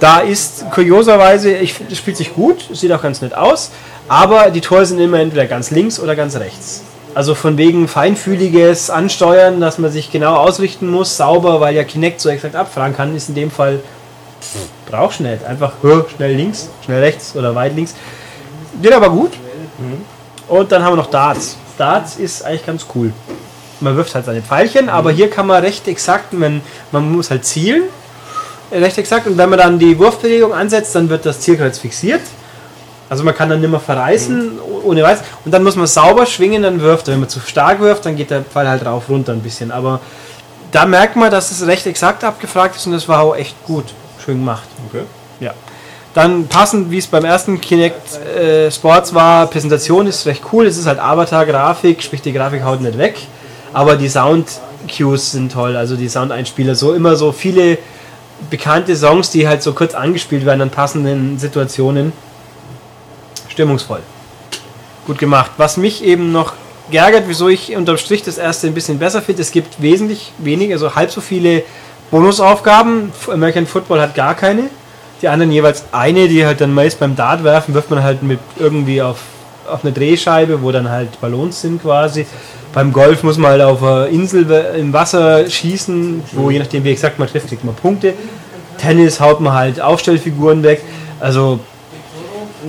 Da ist kurioserweise, ich, das spielt sich gut, sieht auch ganz nett aus, aber die Tore sind immer entweder ganz links oder ganz rechts. Also von wegen feinfühliges Ansteuern, dass man sich genau ausrichten muss, sauber, weil ja Kinect so exakt abfahren kann, ist in dem Fall brauchst nicht. Einfach schnell links, schnell rechts oder weit links. Geht aber gut. Und dann haben wir noch Darts. Darts ist eigentlich ganz cool. Man wirft halt seine Pfeilchen, aber hier kann man recht exakt, wenn, man muss halt zielen, äh, recht exakt. Und wenn man dann die Wurfbewegung ansetzt, dann wird das Zielkreuz fixiert. Also man kann dann nicht mehr verreißen oh- ohne Weiß. Und dann muss man sauber schwingen, dann wirft er. Wenn man zu stark wirft, dann geht der Pfeil halt rauf runter ein bisschen. Aber da merkt man, dass es recht exakt abgefragt ist und das war auch echt gut. Schön gemacht. Okay. Ja. Dann passend, wie es beim ersten Kinect äh, Sports war, Präsentation ist recht cool. Es ist halt Avatar-Grafik, sprich die Grafik haut nicht weg. Aber die Sound-Cues sind toll, also die Soundeinspieler. So immer so viele bekannte Songs, die halt so kurz angespielt werden an passenden Situationen. Stimmungsvoll. Gut gemacht. Was mich eben noch geärgert, wieso ich unterm Strich das erste ein bisschen besser finde, es gibt wesentlich weniger, also halb so viele Bonusaufgaben. American Football hat gar keine. Die anderen jeweils eine, die halt dann meist beim Dart werfen, wirft man halt mit irgendwie auf, auf eine Drehscheibe, wo dann halt Ballons sind quasi. Beim Golf muss man halt auf einer Insel im Wasser schießen, wo je nachdem wie exakt man trifft, kriegt man Punkte. Tennis haut man halt Aufstellfiguren weg. Also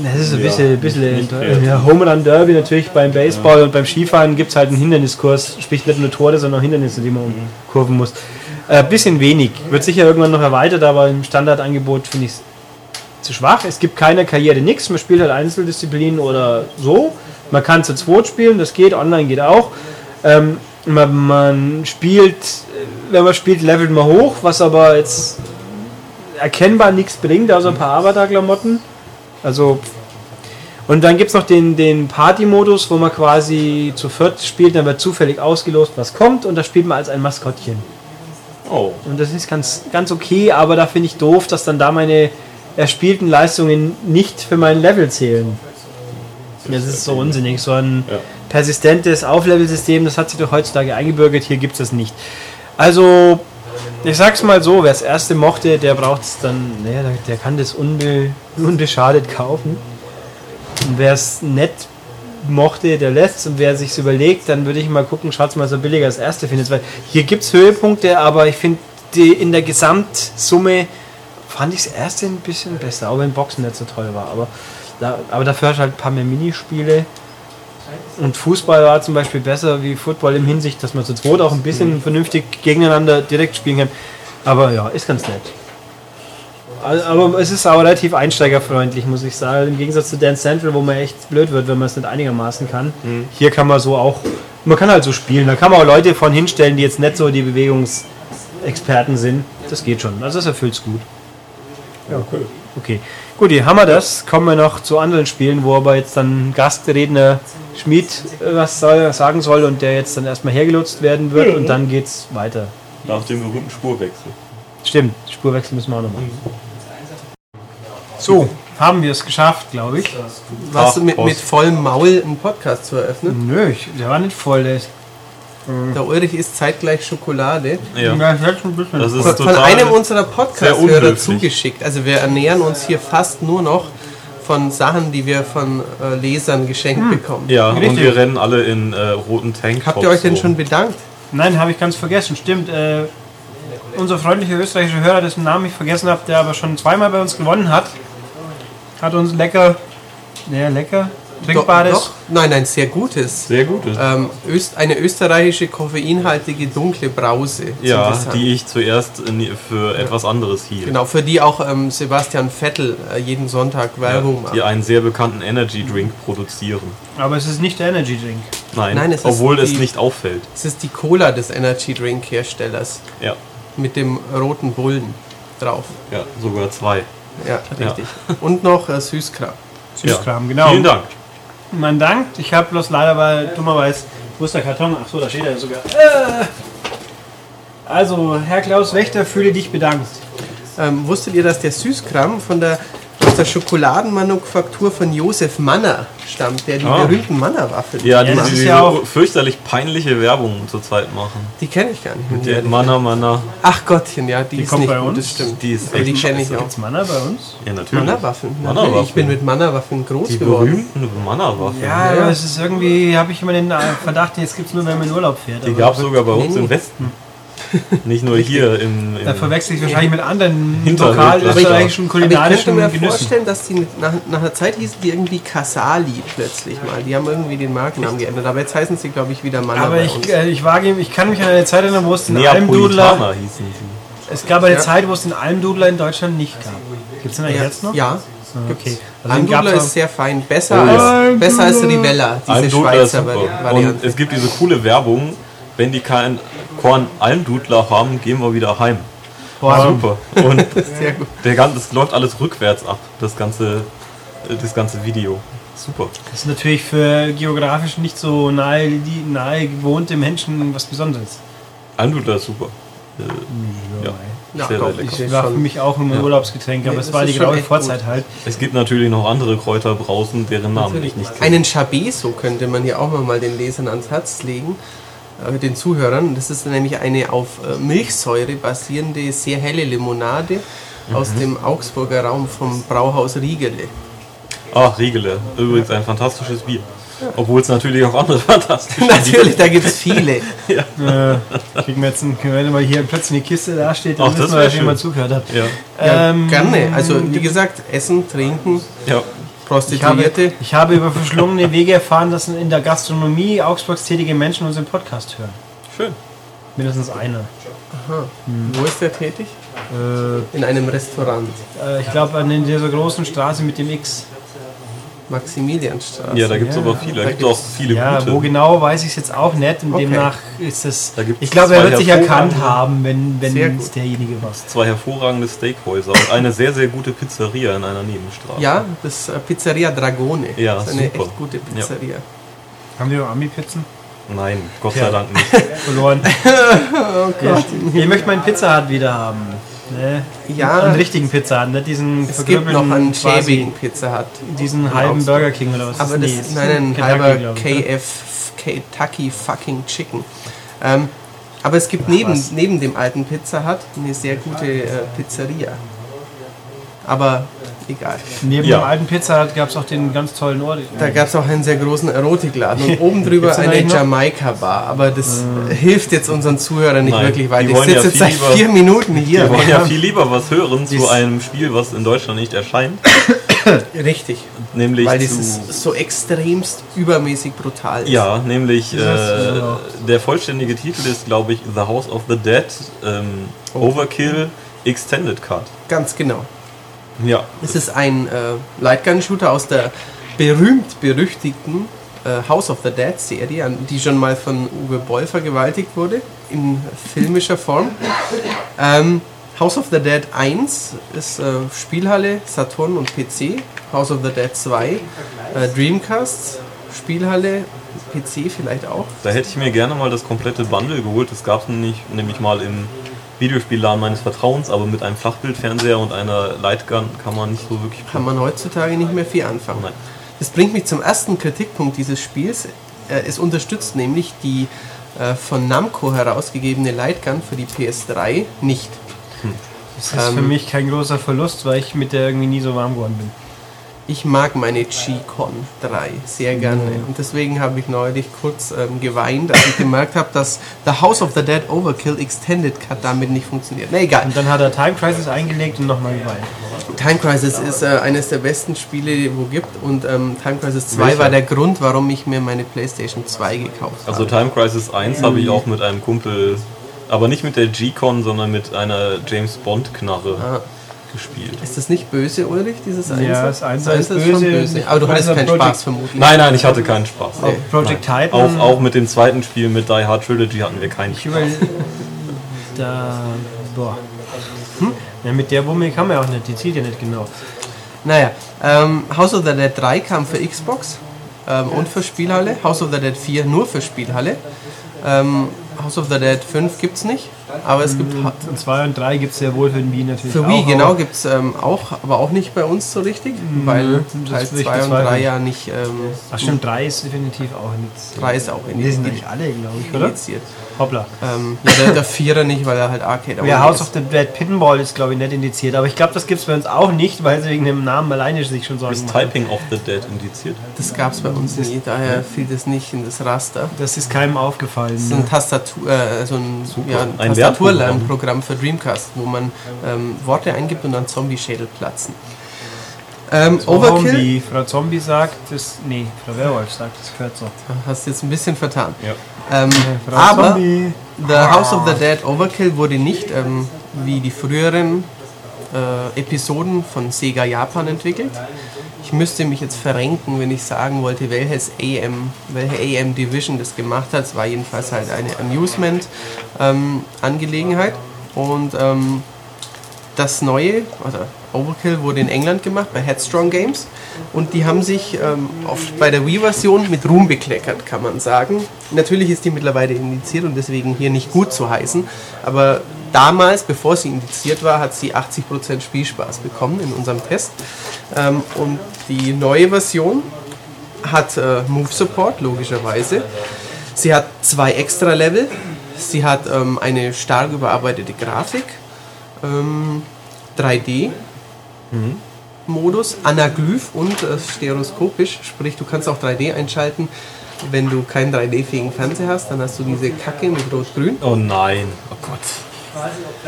das ist ein Ja, bisschen, bisschen nicht- nicht ja, Home Run Derby natürlich beim Baseball und beim Skifahren gibt es halt einen Hinderniskurs, sprich nicht nur Tore, sondern auch Hindernisse, die man umkurven muss. Äh, bisschen wenig. Wird sicher irgendwann noch erweitert, aber im Standardangebot finde ich es zu schwach. Es gibt keine Karriere, nichts. Man spielt halt Einzeldisziplinen oder so. Man kann zu zweit spielen, das geht, online geht auch. Ähm, man, man spielt, äh, wenn man spielt, levelt man hoch, was aber jetzt erkennbar nichts bringt, außer ein paar Avatar-Klamotten. Also und dann gibt es noch den, den Party-Modus, wo man quasi zu viert spielt, dann wird zufällig ausgelost, was kommt und da spielt man als ein Maskottchen. Oh. Und das ist ganz, ganz okay, aber da finde ich doof, dass dann da meine erspielten Leistungen nicht für mein Level zählen. Das ist so unsinnig. So ein Ja. persistentes Auflevel-System, das hat sich doch heutzutage eingebürgert, hier gibt es das nicht. Also, ich sag's mal so, wer das erste mochte, der braucht es dann, naja, der, kann das unbe, unbeschadet kaufen. Und wer es nett mochte, der lässt und wer sich's überlegt, dann würde ich mal gucken, schaut's mal so billiger als erste findet, weil hier gibt's Höhepunkte, aber ich finde die in der Gesamtsumme fand ich das erste ein bisschen besser, auch wenn Boxen nicht so toll war, aber da, aber dafür hast du halt ein paar mehr Minispiele. Und Fußball war zum Beispiel besser wie Football im Hinsicht, dass man zu zweit auch ein bisschen vernünftig gegeneinander direkt spielen kann. Aber ja, ist ganz nett. Al- Aber es ist auch relativ einsteigerfreundlich, muss ich sagen. Im Gegensatz zu Dance Central, wo man echt blöd wird, wenn man es nicht einigermaßen kann. Hier kann man so auch, man kann halt so spielen. Da kann man auch Leute von hinstellen, die jetzt nicht so die Bewegungsexperten sind. Das geht schon. Also das erfüllt es gut. Ja, cool. Okay, gut, hier haben wir das. Kommen wir noch zu anderen Spielen, wo aber jetzt dann Gastredner Schmied äh, was soll, sagen soll und der jetzt dann erstmal hergelotst werden wird und dann geht's weiter. Nach dem berühmten Spurwechsel. Stimmt, Spurwechsel müssen wir auch noch machen. So, haben wir es geschafft, glaube ich. Warst du mit, mit vollem Maul einen Podcast zu eröffnen? Nö, ich, der war nicht voll. Der ist, Der Ulrich isst zeitgleich Schokolade. Ja. Das ist Von, von einem unserer Podcast-Hörer zugeschickt. Also wir ernähren uns hier fast nur noch von Sachen, die wir von äh, Lesern geschenkt bekommen. Ja, und Richtig. wir rennen alle in äh, roten Tank. Habt ihr euch denn schon bedankt? Nein, habe ich ganz vergessen. Stimmt. Äh, unser freundlicher österreichischer Hörer, dessen Namen ich vergessen habe, der aber schon zweimal bei uns gewonnen hat, hat uns lecker, ja, lecker, trinkbares. Doch, doch. Nein, nein, sehr gutes. Sehr gutes. Ähm, Öst, eine österreichische koffeinhaltige dunkle Brause. ja, die ich zuerst in, für etwas anderes hielt. Genau, für die auch ähm, Sebastian Vettel äh, jeden Sonntag Werbung Ja, macht. die einen sehr bekannten Energy Drink produzieren. Aber es ist nicht der Energy Drink. Nein, Nein, es ist obwohl es die- nicht auffällt. Es ist die Cola des Energy Drink Herstellers Ja, mit dem roten Bullen drauf. ja, sogar zwei. Ja, richtig. Und noch äh, Süßkram. Süßkram, genau. Vielen Dank. Man dankt. Ich habe bloß leider, weil dummerweise, wo ist der Karton? Ach so, da steht er sogar. Äh. Also, Herr Klaus Wächter, fühle dich bedankt. Ähm, wusstet ihr, dass der Süßkram von der, aus der Schokoladenmanufaktur von Josef Manner stammt, der die Ah. berühmten Manner-Waffeln Ja, Ja, die, das ist die ja auch- fürchterlich peinliche Werbung zurzeit machen. Die kenne ich gar nicht. ich Der. Manna, Manna. Ach Gottchen, ja, die, ist kommt nicht bei gut, uns. das stimmt. Die ist die kenne ich auch. Gibt's Manna bei uns? Ja, natürlich. Mannerwaffen. Mannerwaffen. Natürlich. Ich bin mit Mannerwaffen groß Die geworden. berühmten Mannerwaffen. Ja, aber es ist irgendwie, habe ich immer den Verdacht, jetzt gibt es nur, wenn man in Urlaub fährt. Die Aber gab es sogar bei uns Nee, nee. im Westen. Nicht nur hier im. im Da verwechsel ich wahrscheinlich mit anderen Hinterwelt, lokal aber ich- österreichischen Aber ich könnte kulinarischen mir Genüssen. vorstellen, dass die nach, nach einer Zeit hießen die irgendwie Kasali plötzlich mal. Die haben irgendwie den Markennamen geändert. Aber jetzt heißen sie, glaube ich, wieder Manner Aber bei ich, uns. äh, ich wage, ich kann mich an eine Zeit erinnern, wo es den Almdudler, Neapolitaner hießen sie. es gab eine Ja. Zeit, wo es den Almdudler in Deutschland nicht gab. Gibt es den eigentlich ja, jetzt noch? Ja. Okay. Also den gab's ist sehr fein. Besser, Oh, ja. als, besser als Rivella, diese Almdudler ist Schweizer super. Und Variante. es gibt diese coole Werbung, wenn die kein Korn Almdudler haben, gehen wir wieder heim. Boah, Super. Und Sehr gut. der ganze, das läuft alles rückwärts ab, das ganze, das ganze Video. Super. Das ist natürlich für geografisch nicht so nahe, die, nahe gewohnte Menschen was Besonderes. Almdudler ist super. Äh, ja, Ja, sehr, doch, sehr lecker. ich- Das war für mich auch ein Ja. Urlaubsgetränk, aber Nee, es war die graue Vorzeit gut. halt. Es gibt natürlich noch andere Kräuter draußen, deren Namen ich nicht kenne. Einen Chabeso könnte man hier auch noch mal den Lesern ans Herz legen, den Zuhörern. Das ist nämlich eine auf äh, Milchsäure basierende, sehr helle Limonade aus Mhm. dem Augsburger Raum vom Brauhaus Riegele. Ach, Riegele. Übrigens ein fantastisches Bier. Obwohl es natürlich auch andere fantastische Natürlich, da gibt es viele. Äh, kriegen wir jetzt einen, wenn mal hier plötzlich eine Kiste da steht, dann Ach, das wissen wir, wär dass jemand schön. zugehört hat. Ja, Ja, Ähm, gerne. Also wie gesagt, Essen, Trinken, ja. Ich habe, Prostituierte. ich habe über verschlungene Wege erfahren, dass in der Gastronomie Augsburgs tätige Menschen unseren Podcast hören. Schön. Mindestens einer. Wo ist der tätig? Äh, In einem Restaurant. äh, ich glaube an dieser großen Straße mit dem X. Maximilianstraße. Ja, da gibt es Ja. aber viele. Da Da gibt es auch viele Ja, gute. wo genau weiß ich es jetzt auch nicht und Okay. demnach ist es. Da Ich glaube, er wird sich erkannt haben, wenn, wenn derjenige war. Zwei hervorragende Steakhäuser und eine sehr, sehr gute Pizzeria in einer Nebenstraße. Ja, das ist äh, Pizzeria Dragone. Ja, das ist eine super. echt gute Pizzeria. Haben wir Ami-Pizzen? Nein, Gott Ja. sei Dank nicht. Verloren. Oh ja. Ich möchte meinen Pizza Hut wieder haben. Ne? Ja. Einen richtigen Pizza Hut, nicht diesen Es gibt noch einen schäbigen Pizza Hut. Diesen halben Augsburg. Burger King oder was Aber ist das ist nein, ein Kentucky, halber ne? KF, Kentucky fucking Chicken. Ähm, aber es gibt neben, neben dem alten Pizza Hut eine sehr gute äh, Pizzeria. Aber egal. Neben Ja. dem alten Pizza Hut gab es auch den ganz tollen Ort. Da gab es auch einen sehr großen Erotikladen und oben drüber eine? Jamaika-Bar. Aber das hilft jetzt unseren Zuhörern nicht Nein, wirklich die weiter. Ich sitze ja jetzt seit lieber- vier Minuten hier. Wir wollen ja viel lieber was hören zu einem Spiel, was in Deutschland nicht erscheint. Richtig. Nämlich Weil dieses so extremst übermäßig brutal ist. Ja, nämlich äh, der vollständige Titel ist, glaube ich, The House of the Dead ähm, Overkill Extended Cut. Ganz genau. Ja, Es ist ein äh, Lightgun-Shooter aus der berühmt-berüchtigten äh, House of the Dead Serie, die schon mal von Uwe Boll vergewaltigt wurde, in filmischer Form. Ähm, House of the Dead 1 ist äh, Spielhalle, Saturn und PC. House of the Dead 2 äh, Dreamcast, Spielhalle, PC vielleicht auch. da hätte ich mir gerne mal das komplette Bundle geholt. Das gab es nämlich mal im Videospielladen meines Vertrauens, aber mit einem Flachbildfernseher und einer Lightgun kann man nicht so wirklich. Kann man heutzutage nicht mehr viel anfangen. Nein. Das bringt mich zum ersten Kritikpunkt dieses Spiels. Äh, Es unterstützt nämlich die äh, von Namco herausgegebene Lightgun für die PS3 nicht. Das ist für Ähm, mich kein großer Verlust, weil ich mit der irgendwie nie so warm geworden bin. Ich mag meine G-Con 3 sehr gerne und deswegen habe ich neulich kurz ähm, geweint, als ich gemerkt habe, dass The House of the Dead Overkill Extended Cut damit nicht funktioniert. Na egal. Und dann hat er Time Crisis eingelegt und nochmal geweint. Time Crisis ist äh, eines der besten Spiele, wo gibt und ähm, Time Crisis 2 Welcher? war der Grund, warum ich mir meine PlayStation 2 gekauft habe. Also Time Crisis 1 habe ich auch mit einem Kumpel, aber nicht mit der G-Con, sondern mit einer James Bond Knarre Ah. Gespielt. Ist das nicht böse, Ulrich, dieses Einser? Ja, das Einser Das ist schon böse. Aber du hattest keinen Project- Spaß vermutlich. Nein, nein, ich hatte keinen Spaß. Auch Project Titan. Auch, auch mit dem zweiten Spiel mit Die Hard Trilogy hatten wir keinen Ich Spaß. da. Boah. Hm? Ja, mit der Wumme kann man ja auch nicht, die zielt ja nicht genau. Naja, ähm, House of the Dead 3 kam für Xbox ähm, und für Spielhalle. House of the Dead 4 nur für Spielhalle. Ähm, House of the Dead 5 gibt es nicht, aber es gibt ha- Und 2 und 3 gibt es ja wohl für den Wii natürlich für auch. Wii, genau, aber gibt es ähm, auch, aber auch nicht bei uns so richtig, weil das Teil ich 2 und bezweifeln. 3 ja nicht. Ähm, Ach stimmt, 3 ist definitiv auch nichts. 3 ist auch Die sind indiziert. eigentlich alle, glaube ich, oder? indiziert. Hoppla. Ähm, ja, der, der Vierer nicht, weil er halt Arcade Ja, House of the Dead Pinball ist, glaube ich, nicht indiziert. Aber ich glaube, das gibt es bei uns auch nicht, weil sie wegen dem Namen alleine sich schon Sorgen Ist machen. Typing of the Dead indiziert? Das gab es bei uns nie, daher fiel das nicht in das Raster. Das ist keinem aufgefallen. Das ist ein Tastatur, äh, so ein, ja, ein Ein Tastaturlernprogramm für Dreamcast, wo man ähm, Worte eingibt und dann Zombie-Schädel platzen. Ähm, Frau Overkill, Zombie. Frau Zombie sagt das. Nee, Frau Werwolf sagt das gehört so. hast du jetzt ein bisschen vertan. Ja. Ähm, Frau aber Zombie. The House of the Dead Overkill wurde nicht ähm, wie die früheren äh, Episoden von Sega Japan entwickelt. Ich müsste mich jetzt verrenken, wenn ich sagen wollte, welches AM, welche AM Division das gemacht hat. Es war jedenfalls halt eine Amusement-Angelegenheit. Und ähm, das neue, also Overkill, wurde in England gemacht bei Headstrong Games. Und die haben sich ähm, oft bei der Wii-Version mit Ruhm bekleckert, kann man sagen. Natürlich ist die mittlerweile indiziert und deswegen hier nicht gut zu heißen. Aber damals, bevor sie indiziert war, hat sie 80% Spielspaß bekommen in unserem Test. Ähm, und die neue Version hat äh, Move Support, logischerweise. Sie hat zwei extra Level. Sie hat ähm, eine stark überarbeitete Grafik. Ähm, 3D. Modus, Anaglyph und äh, stereoskopisch, sprich du kannst auch 3D einschalten. Wenn du keinen 3D-fähigen Fernseher hast, dann hast du diese Kacke mit Rot-Grün. Oh nein, oh Gott.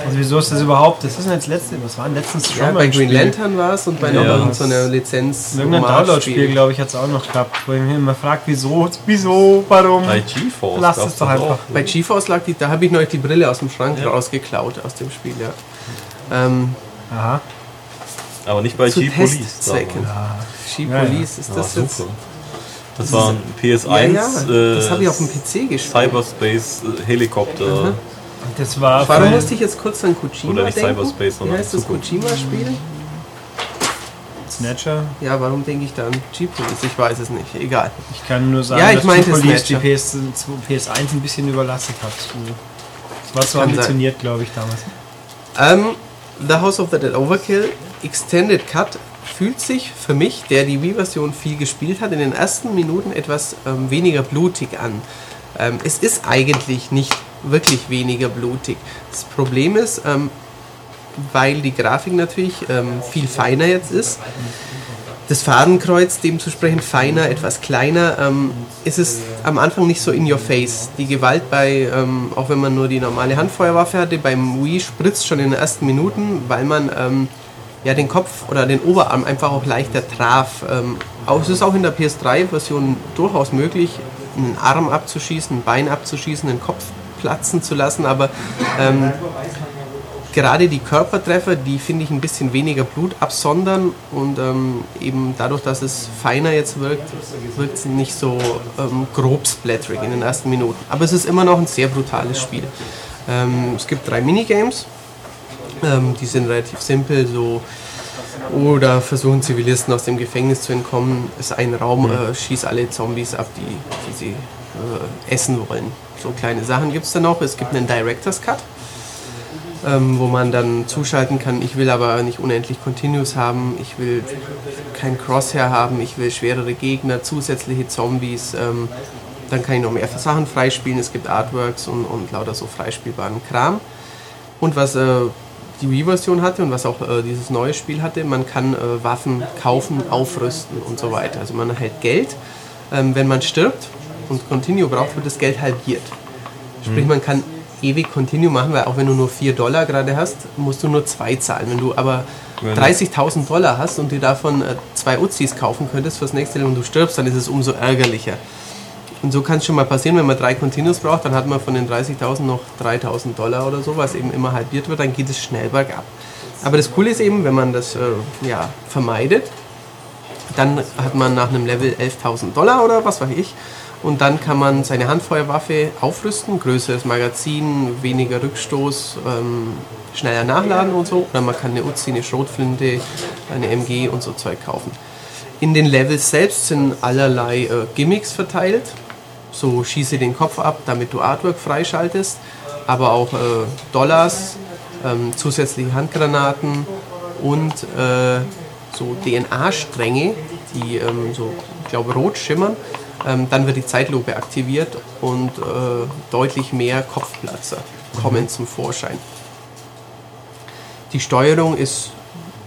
Also wieso ist das überhaupt? Das ist denn jetzt letzte, was war denn letztens schon Ja, mal bei Green Spiel? Lantern war es und bei Ja. noch irgendeiner Lizenz. Irgendein. Download-Spiel, glaube ich, hat es auch noch gehabt, wo ich mich immer fragt, wieso, wieso, warum? Bei GeForce Lass es doch einfach. Bei GeForce lag die, da habe ich neulich die Brille aus dem Schrank rausgeklaut aus dem Spiel, ja. Ähm, Aha. Aber nicht bei G-Police. Ja. G-Police, ist Ja, das jetzt? Das war ein PS1 Ja, ja, das äh, habe ich auf dem PC gespielt. Cyberspace äh, Helikopter. Das war Warum musste ich jetzt kurz an Kojima Oder nicht denken? Cyberspace, Wie sondern heißt das. Kojima-Spiel? Snatcher. Ja, warum denke ich da an G-Police? Ich weiß es nicht. Egal. Ich kann nur sagen, Ja, ich dass meinte Police die. PS, PS1 ein bisschen überlastet hat. Das war so Kann ambitioniert, glaube ich, damals. Ähm, The House of the Dead Overkill Extended Cut fühlt sich für mich, der die Wii-Version viel gespielt hat, in den ersten Minuten etwas ähm, weniger blutig an. Ähm, es ist eigentlich nicht wirklich weniger blutig. Das Problem ist, ähm, weil die Grafik natürlich ähm, viel feiner jetzt ist, das Fadenkreuz dementsprechend feiner, etwas kleiner, ähm, ist es am Anfang nicht so in your face. Die Gewalt bei, ähm, auch wenn man nur die normale Handfeuerwaffe hatte, beim Wii spritzt schon in den ersten Minuten, weil man ähm, ja den Kopf oder den Oberarm einfach auch leichter traf. Ähm, auch, es ist auch in der PS3-Version durchaus möglich, einen Arm abzuschießen, ein Bein abzuschießen, den Kopf platzen zu lassen, aber ähm, gerade die Körpertreffer, die finde ich ein bisschen weniger Blut absondern und ähm, eben dadurch, dass es feiner jetzt wirkt, wirkt es nicht so ähm, grob splatterig in den ersten Minuten. Aber es ist immer noch ein sehr brutales Spiel. Ähm, es gibt drei Minigames, ähm, die sind relativ simpel, so oder versuchen Zivilisten aus dem Gefängnis zu entkommen, ist ein Raum, äh, schieß alle Zombies ab, die, die sie äh, essen wollen. So kleine Sachen gibt es dann noch. Es gibt einen Director's Cut ähm, wo man dann zuschalten kann, ich will aber nicht unendlich Continuous haben, ich will kein Crosshair haben, ich will schwerere Gegner, zusätzliche Zombies, ähm, dann kann ich noch mehr Sachen freispielen, es gibt Artworks und, und lauter so freispielbaren Kram. Und was äh, die Wii-Version hatte und was auch äh, dieses neue Spiel hatte, man kann äh, Waffen kaufen, aufrüsten und so weiter. Also man erhält Geld. Ähm, wenn man stirbt und Continue braucht, wird das Geld halbiert. Sprich, man kann ewig Continue machen, weil auch wenn du nur 4 Dollar gerade hast, musst du nur 2 zahlen. Wenn du aber Wenn- 30.000 Dollar hast und dir davon äh, zwei Uzis kaufen könntest fürs nächste Level und du stirbst, dann ist es umso ärgerlicher. Und so kann es schon mal passieren, wenn man drei Continues braucht, dann hat man von den 30.000 noch 3.000 Dollar oder so, was eben immer halbiert wird, dann geht es schnell bergab. Aber das Coole ist eben, wenn man das äh, ja, vermeidet, dann hat man nach einem Level 11.000 Dollar oder was weiß ich. Und dann kann man seine Handfeuerwaffe aufrüsten, größeres Magazin, weniger Rückstoß, ähm, schneller nachladen und so. Oder man kann eine Uzi, eine Schrotflinte, eine MG und so Zeug kaufen. In den Levels selbst sind allerlei äh, Gimmicks verteilt. So schieße den Kopf ab, damit du Artwork freischaltest. Aber auch äh, Dollars, ähm, zusätzliche Handgranaten und äh, so DNA-Stränge, die ähm, so, ich glaube, rot schimmern. Ähm, dann wird die Zeitlupe aktiviert und äh, deutlich mehr Kopfplatzer kommen zum Vorschein. Die Steuerung ist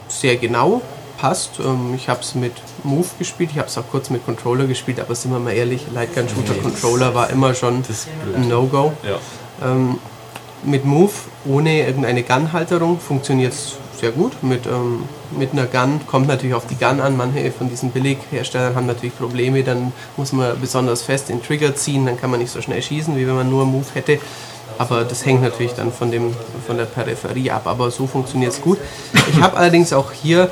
sehr genau, passt. Ähm, ich habe es mit Move gespielt, ich habe es auch kurz mit Controller gespielt, aber sind wir mal ehrlich, Lightgun Shooter Controller war immer schon ein No-Go. Ja. Ähm, mit Move ohne irgendeine Gun-Halterung funktioniert es sehr gut. Mit, ähm, mit einer Gun kommt natürlich auf die Gun an. Manche von diesen Billigherstellern haben natürlich Probleme. Dann muss man besonders fest den Trigger ziehen, dann kann man nicht so schnell schießen, wie wenn man nur Move hätte. Aber das hängt natürlich dann von, dem, von der Peripherie ab. Aber so funktioniert es gut. Ich habe allerdings auch hier,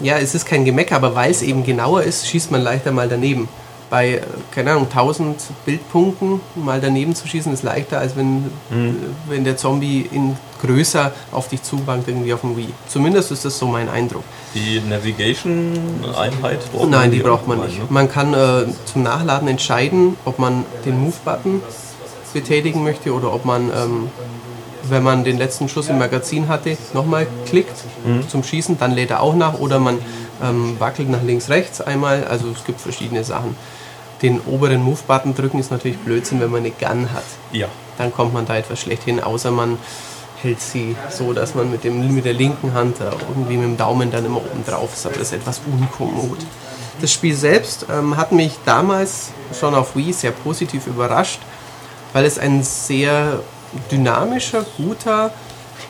ja, es ist kein Gemecker, aber weil es eben genauer ist, schießt man leichter mal daneben. Bei, äh, keine Ahnung, 1000 Bildpunkten mal daneben zu schießen, ist leichter, als wenn, äh, wenn der Zombie in größer auf dich zubankt, irgendwie auf dem Wii. Zumindest ist das so mein Eindruck. Die Navigation-Einheit braucht Nein, die hier braucht man nicht. ne? Man kann äh, zum Nachladen entscheiden, ob man den Move-Button betätigen möchte oder ob man, ähm, wenn man den letzten Schuss im Magazin hatte, nochmal klickt zum Schießen, dann lädt er auch nach oder man ähm, wackelt nach links, rechts einmal. Also es gibt verschiedene Sachen. Den oberen Move-Button drücken ist natürlich Blödsinn, wenn man eine Gun hat. Ja. Dann kommt man da etwas schlecht hin, außer man hält sie so, dass man mit, dem, mit der linken Hand äh, irgendwie mit dem Daumen dann immer oben drauf ist. Aber das ist etwas unkommod. Das Spiel selbst ähm, hat mich damals schon auf Wii sehr positiv überrascht, weil es ein sehr dynamischer, guter,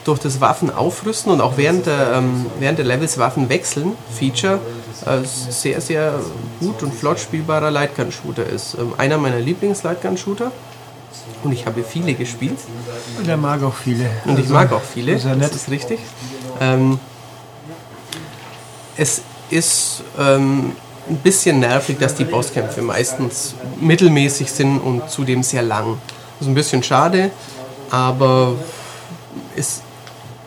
durch das Waffen aufrüsten und auch während der, ähm, während der Levels Waffen wechseln Feature äh, sehr, sehr gut und flott spielbarer Lightgun-Shooter ist. Ähm, einer meiner Lieblings-Lightgun-Shooter und ich habe viele gespielt. Und er mag auch viele. Und ich mag auch viele, ja nett. das ist richtig. Ähm, es ist ähm, ein bisschen nervig, dass die Bosskämpfe meistens mittelmäßig sind und zudem sehr lang. Das ist ein bisschen schade, aber es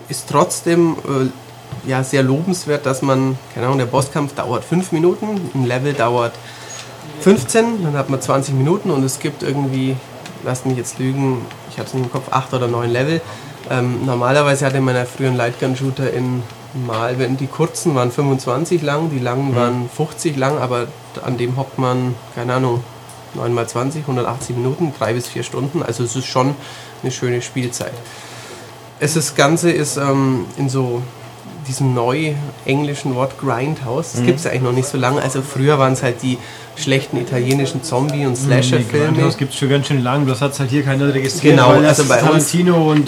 ist trotzdem äh, ja, sehr lobenswert, dass man, keine Ahnung, der Bosskampf dauert 5 Minuten, ein Level dauert 15, dann hat man 20 Minuten und es gibt irgendwie, lasst mich jetzt lügen, ich habe es nicht im Kopf, 8 oder 9 Level. Ähm, normalerweise hatte man ja früher einen Lightgun-Shooter in mal, wenn die kurzen waren 25 lang, die langen waren 50 lang, aber an dem hockt man, keine Ahnung, 9 mal 20, 180 Minuten, 3 bis 4 Stunden, also es ist schon eine schöne Spielzeit. Es das Ganze ist ähm, in so diesem neu englischen Wort Grindhouse. Das gibt es ja eigentlich noch nicht so lange. Also früher waren es halt die schlechten italienischen Zombie- und Slasher-Filme. Das gibt es schon ganz schön lang, das hat halt hier keiner registriert. Genau, also bei uns-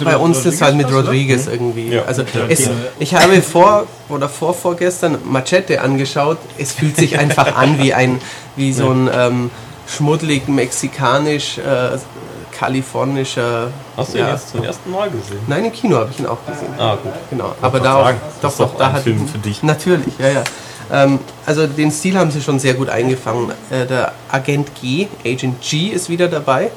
Bei uns ist halt mit Rodriguez, Rodriguez irgendwie. Ja, also es, ich habe vor oder vor vorgestern Machete angeschaut. Es fühlt sich einfach an wie ein wie so ein ähm, schmuddelig mexikanisch äh, kalifornischer. Hast du ihn ja. jetzt zum ersten Mal gesehen? Nein, im Kino habe ich ihn auch gesehen. Ah, gut. Genau, aber da auch, doch, doch, da ein hat Film für dich. Natürlich, ja, ja. Ähm, also den Stil haben sie schon sehr gut eingefangen. Äh, der Agent G, Agent G ist wieder dabei.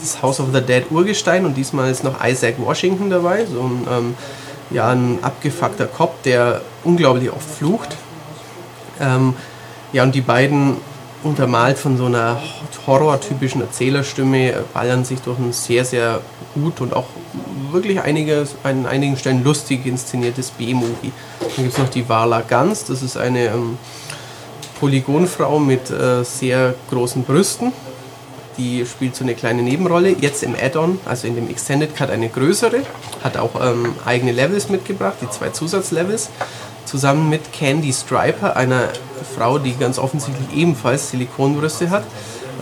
Das House of the Dead Urgestein und diesmal ist noch Isaac Washington dabei, so ein, ähm, ja, ein abgefuckter Cop, der unglaublich oft flucht. Ähm, ja, und die beiden untermalt von so einer horrortypischen Erzählerstimme, äh, ballern sich durch ein sehr, sehr gut und auch wirklich einige, an einigen Stellen lustig inszeniertes B-Movie. Dann gibt es noch die Vala Gans, das ist eine ähm, Polygonfrau mit äh, sehr großen Brüsten. die spielt so eine kleine Nebenrolle. Jetzt im Add-on, also in dem Extended Cut eine größere. Hat auch ähm, eigene Levels mitgebracht, die zwei Zusatzlevels. Zusammen mit Candy Striper, einer Frau, die ganz offensichtlich ebenfalls Silikonbrüste hat.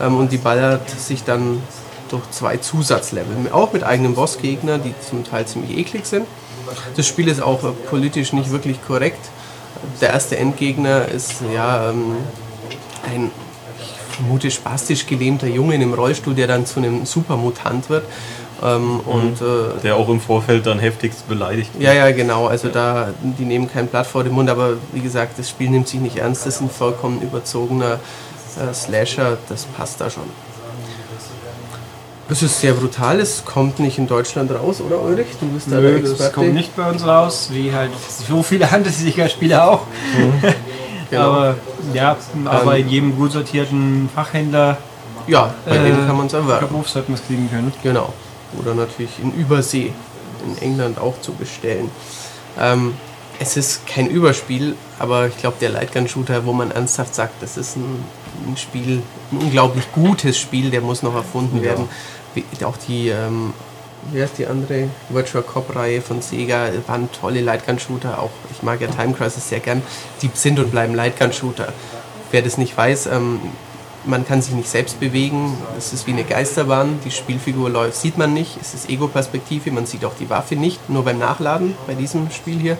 Ähm, und die ballert sich dann durch zwei Zusatzlevel. Auch mit eigenem Bossgegner, die zum Teil ziemlich eklig sind. Das Spiel ist auch politisch nicht wirklich korrekt. Der erste Endgegner ist ja ähm, ein, ich vermute, spastisch gelähmter Junge in einem Rollstuhl, der dann zu einem Supermutant wird. Ähm, und äh, Der auch im Vorfeld dann heftigst beleidigt wird. ja, ja, genau. Also da, die nehmen kein Blatt vor den Mund, aber wie gesagt, das Spiel nimmt sich nicht ernst. Das ist ein vollkommen überzogener äh, Slasher. Das passt da schon. Es ist sehr brutal. Es kommt nicht in Deutschland raus, oder Ulrich? Du bist da der Nö, Experte. das kommt nicht bei uns raus, wie halt so viele Handelsliga-Spiele auch. Genau. Aber ja, aber Ähm, in jedem gut sortierten Fachhändler Ja, bei Äh, denen kann man es erwerben. Beruf sollte man es kriegen können. Genau. Oder natürlich in Übersee, in England auch zu bestellen. Ähm, es ist kein Überspiel, aber ich glaube, der Lightgun-Shooter, wo man ernsthaft sagt, das ist ein, ein Spiel, ein unglaublich gutes Spiel, der muss noch erfunden werden. Wie, auch die, ähm, wie heißt die andere Virtual Cop-Reihe von Sega, waren tolle Lightgun-Shooter. Auch ich mag ja Time Crisis sehr gern. Die sind und bleiben Lightgun-Shooter. Wer das nicht weiß, ähm, man kann sich nicht selbst bewegen. Es ist wie eine Geisterbahn. Die Spielfigur läuft, sieht man nicht. Es ist Ego-Perspektive. Man sieht auch die Waffe nicht, nur beim Nachladen bei diesem Spiel hier.